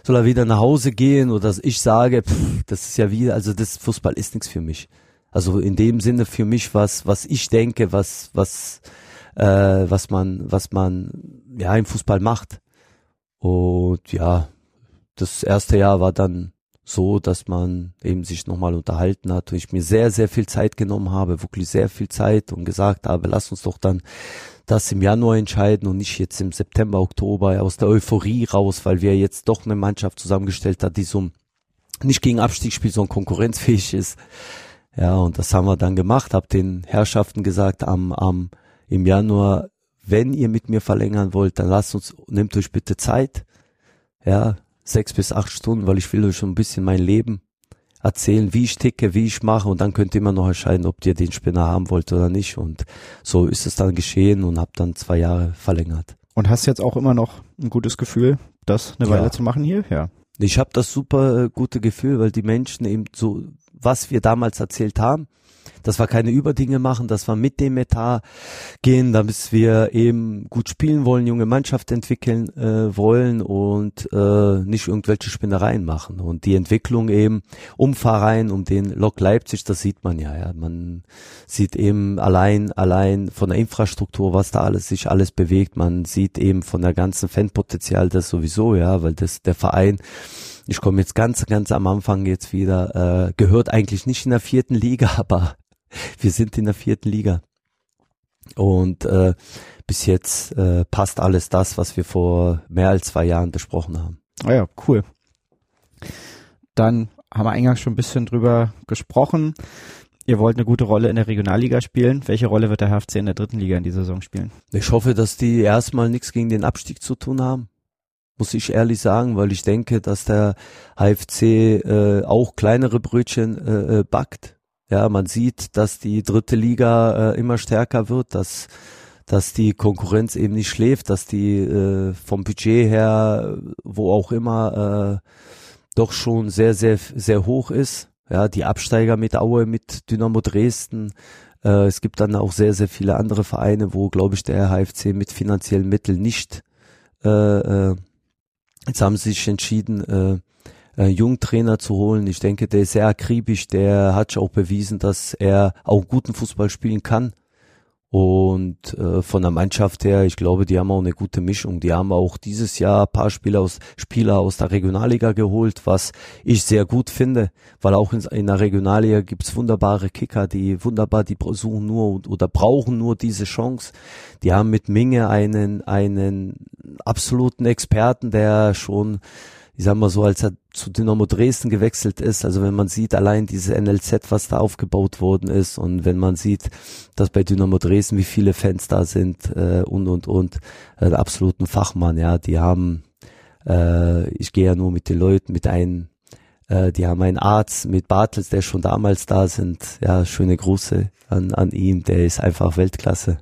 soll er wieder nach Hause gehen oder ich sage, pff, das ist ja wieder, also das Fußball ist nichts für mich. Also in dem Sinne für mich was, was ich denke, was, was, äh, was man, was man ja im Fußball macht. Und ja, das erste Jahr war dann so, dass man eben sich nochmal unterhalten hat und ich mir sehr, sehr viel Zeit genommen habe, wirklich sehr viel Zeit und gesagt habe, lass uns doch dann das im Januar entscheiden und nicht jetzt im September, Oktober aus der Euphorie raus, weil wir jetzt doch eine Mannschaft zusammengestellt hat, die so nicht gegen Abstieg spielt, sondern konkurrenzfähig ist. Ja, und das haben wir dann gemacht, hab den Herrschaften gesagt, am, am, im Januar, wenn ihr mit mir verlängern wollt, dann lasst uns, nehmt euch bitte Zeit. Ja, sechs bis acht Stunden, weil ich will euch schon ein bisschen mein Leben erzählen, wie ich ticke, wie ich mache und dann könnt ihr immer noch entscheiden, ob ihr den Spinner haben wollt oder nicht. Und so ist es dann geschehen und habe dann zwei Jahre verlängert. Und hast jetzt auch immer noch ein gutes Gefühl, das eine Weile zu machen hier? Ja. Ich habe das super äh, gute Gefühl, weil die Menschen eben so, was wir damals erzählt haben, dass wir keine Überdinge machen, dass wir mit dem Etat gehen, damit wir eben gut spielen wollen, junge Mannschaft entwickeln äh, wollen und äh, nicht irgendwelche Spinnereien machen. Und die Entwicklung eben um Verein, um den Lok Leipzig, das sieht man ja, ja. Man sieht eben allein, allein von der Infrastruktur, was da alles sich alles bewegt. Man sieht eben von der ganzen Fanpotenzial das sowieso, ja, weil das der Verein ich komme jetzt ganz, ganz am Anfang jetzt wieder, äh, gehört eigentlich nicht in der vierten Liga, <laughs> aber wir sind in der vierten Liga. Und äh, bis jetzt äh, passt alles das, was wir vor mehr als zwei Jahren besprochen haben. Ah ja, cool. Dann haben wir eingangs schon ein bisschen drüber gesprochen. Ihr wollt eine gute Rolle in der Regionalliga spielen. Welche Rolle wird der HFC in der dritten Liga in dieser Saison spielen? Ich hoffe, dass die erstmal nichts gegen den Abstieg zu tun haben. Muss ich ehrlich sagen, weil ich denke, dass der HFC äh, auch kleinere Brötchen äh, äh backt ja, man sieht, dass die dritte Liga äh, immer stärker wird, dass dass die Konkurrenz eben nicht schläft, dass die äh, vom Budget her, wo auch immer, äh, doch schon sehr, sehr, sehr hoch ist. Ja, die Absteiger mit Aue, mit Dynamo Dresden. Äh, es gibt dann auch sehr, sehr viele andere Vereine, wo, glaube ich, der HFC mit finanziellen Mitteln nicht. Äh, äh, jetzt haben sie sich entschieden, äh, äh, Jungtrainer zu holen. Ich denke, der ist sehr akribisch, der hat auch bewiesen, dass er auch guten Fußball spielen kann. Und äh, von der Mannschaft her, ich glaube, die haben auch eine gute Mischung. Die haben auch dieses Jahr ein paar Spieler aus, Spieler aus der Regionalliga geholt, was ich sehr gut finde, weil auch in, in der Regionalliga gibt's wunderbare Kicker, die wunderbar, die suchen nur oder brauchen nur diese Chance. Die haben mit Minge einen, einen absoluten Experten, der schon ich sag mal so, als er zu Dynamo Dresden gewechselt ist, also wenn man sieht, allein diese NLZ, was da aufgebaut worden ist und wenn man sieht, dass bei Dynamo Dresden, wie viele Fans da sind äh, und, und, und, äh, absoluten Fachmann, ja, die haben, äh, ich gehe ja nur mit den Leuten, mit einem, äh, die haben einen Arzt mit Bartels, der schon damals da sind, ja, schöne Grüße an, an ihm, der ist einfach Weltklasse,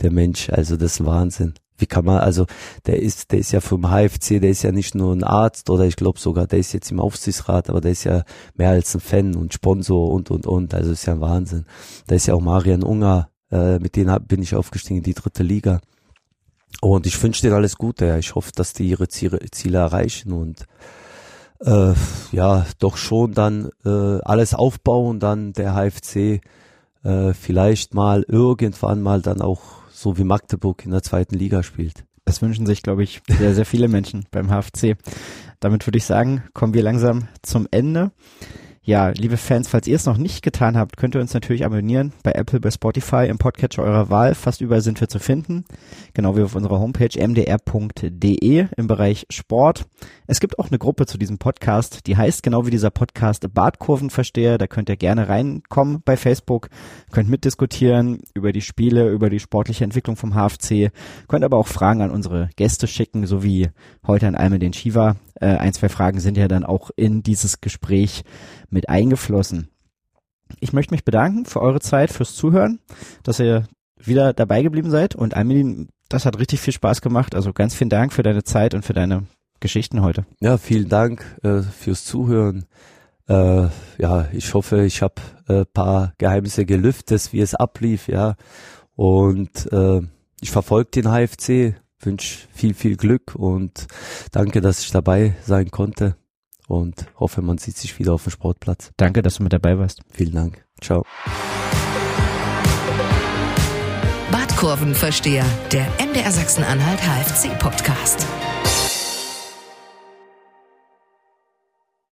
der Mensch, also das ist Wahnsinn. Wie kann man, also der ist, der ist ja vom HFC, der ist ja nicht nur ein Arzt oder ich glaube sogar, der ist jetzt im Aufsichtsrat, aber der ist ja mehr als ein Fan und Sponsor und und und. Also ist ja ein Wahnsinn. Da ist ja auch Marian Unger, äh, mit denen hab, bin ich aufgestiegen in die dritte Liga. Und ich wünsche denen alles Gute. Ja. Ich hoffe, dass die ihre Ziele, Ziele erreichen und äh, ja, doch schon dann äh, alles aufbauen, dann der HFC äh, vielleicht mal irgendwann mal dann auch so wie Magdeburg in der zweiten Liga spielt. Das wünschen sich, glaube ich, sehr, sehr viele Menschen <laughs> beim HFC. Damit würde ich sagen, kommen wir langsam zum Ende. Ja, liebe Fans, falls ihr es noch nicht getan habt, könnt ihr uns natürlich abonnieren bei Apple, bei Spotify, im Podcatcher eurer Wahl. Fast überall sind wir zu finden. Genau wie auf unserer Homepage mdr.de im Bereich Sport. Es gibt auch eine Gruppe zu diesem Podcast, die heißt genau wie dieser Podcast Bartkurvenversteher. Da könnt ihr gerne reinkommen bei Facebook, könnt mitdiskutieren über die Spiele, über die sportliche Entwicklung vom HFC, könnt aber auch Fragen an unsere Gäste schicken, so wie heute an Alme den Shiva. Äh, ein, zwei Fragen sind ja dann auch in dieses Gespräch mit eingeflossen. Ich möchte mich bedanken für eure Zeit, fürs Zuhören, dass ihr wieder dabei geblieben seid und Almedin, das hat richtig viel Spaß gemacht. Also ganz vielen Dank für deine Zeit und für deine Geschichten heute. Ja, vielen Dank äh, fürs Zuhören. Äh, ja, ich hoffe, ich habe äh, paar Geheimnisse gelüftet, wie es ablief, ja. Und äh, ich verfolge den HFC, wünsche viel, viel Glück und danke, dass ich dabei sein konnte. und hoffe, man sieht sich wieder auf dem Sportplatz. Danke, dass du mit dabei warst. Vielen Dank. Ciao. Badkurvenversteher, der MDR Sachsen-Anhalt HFC-Podcast.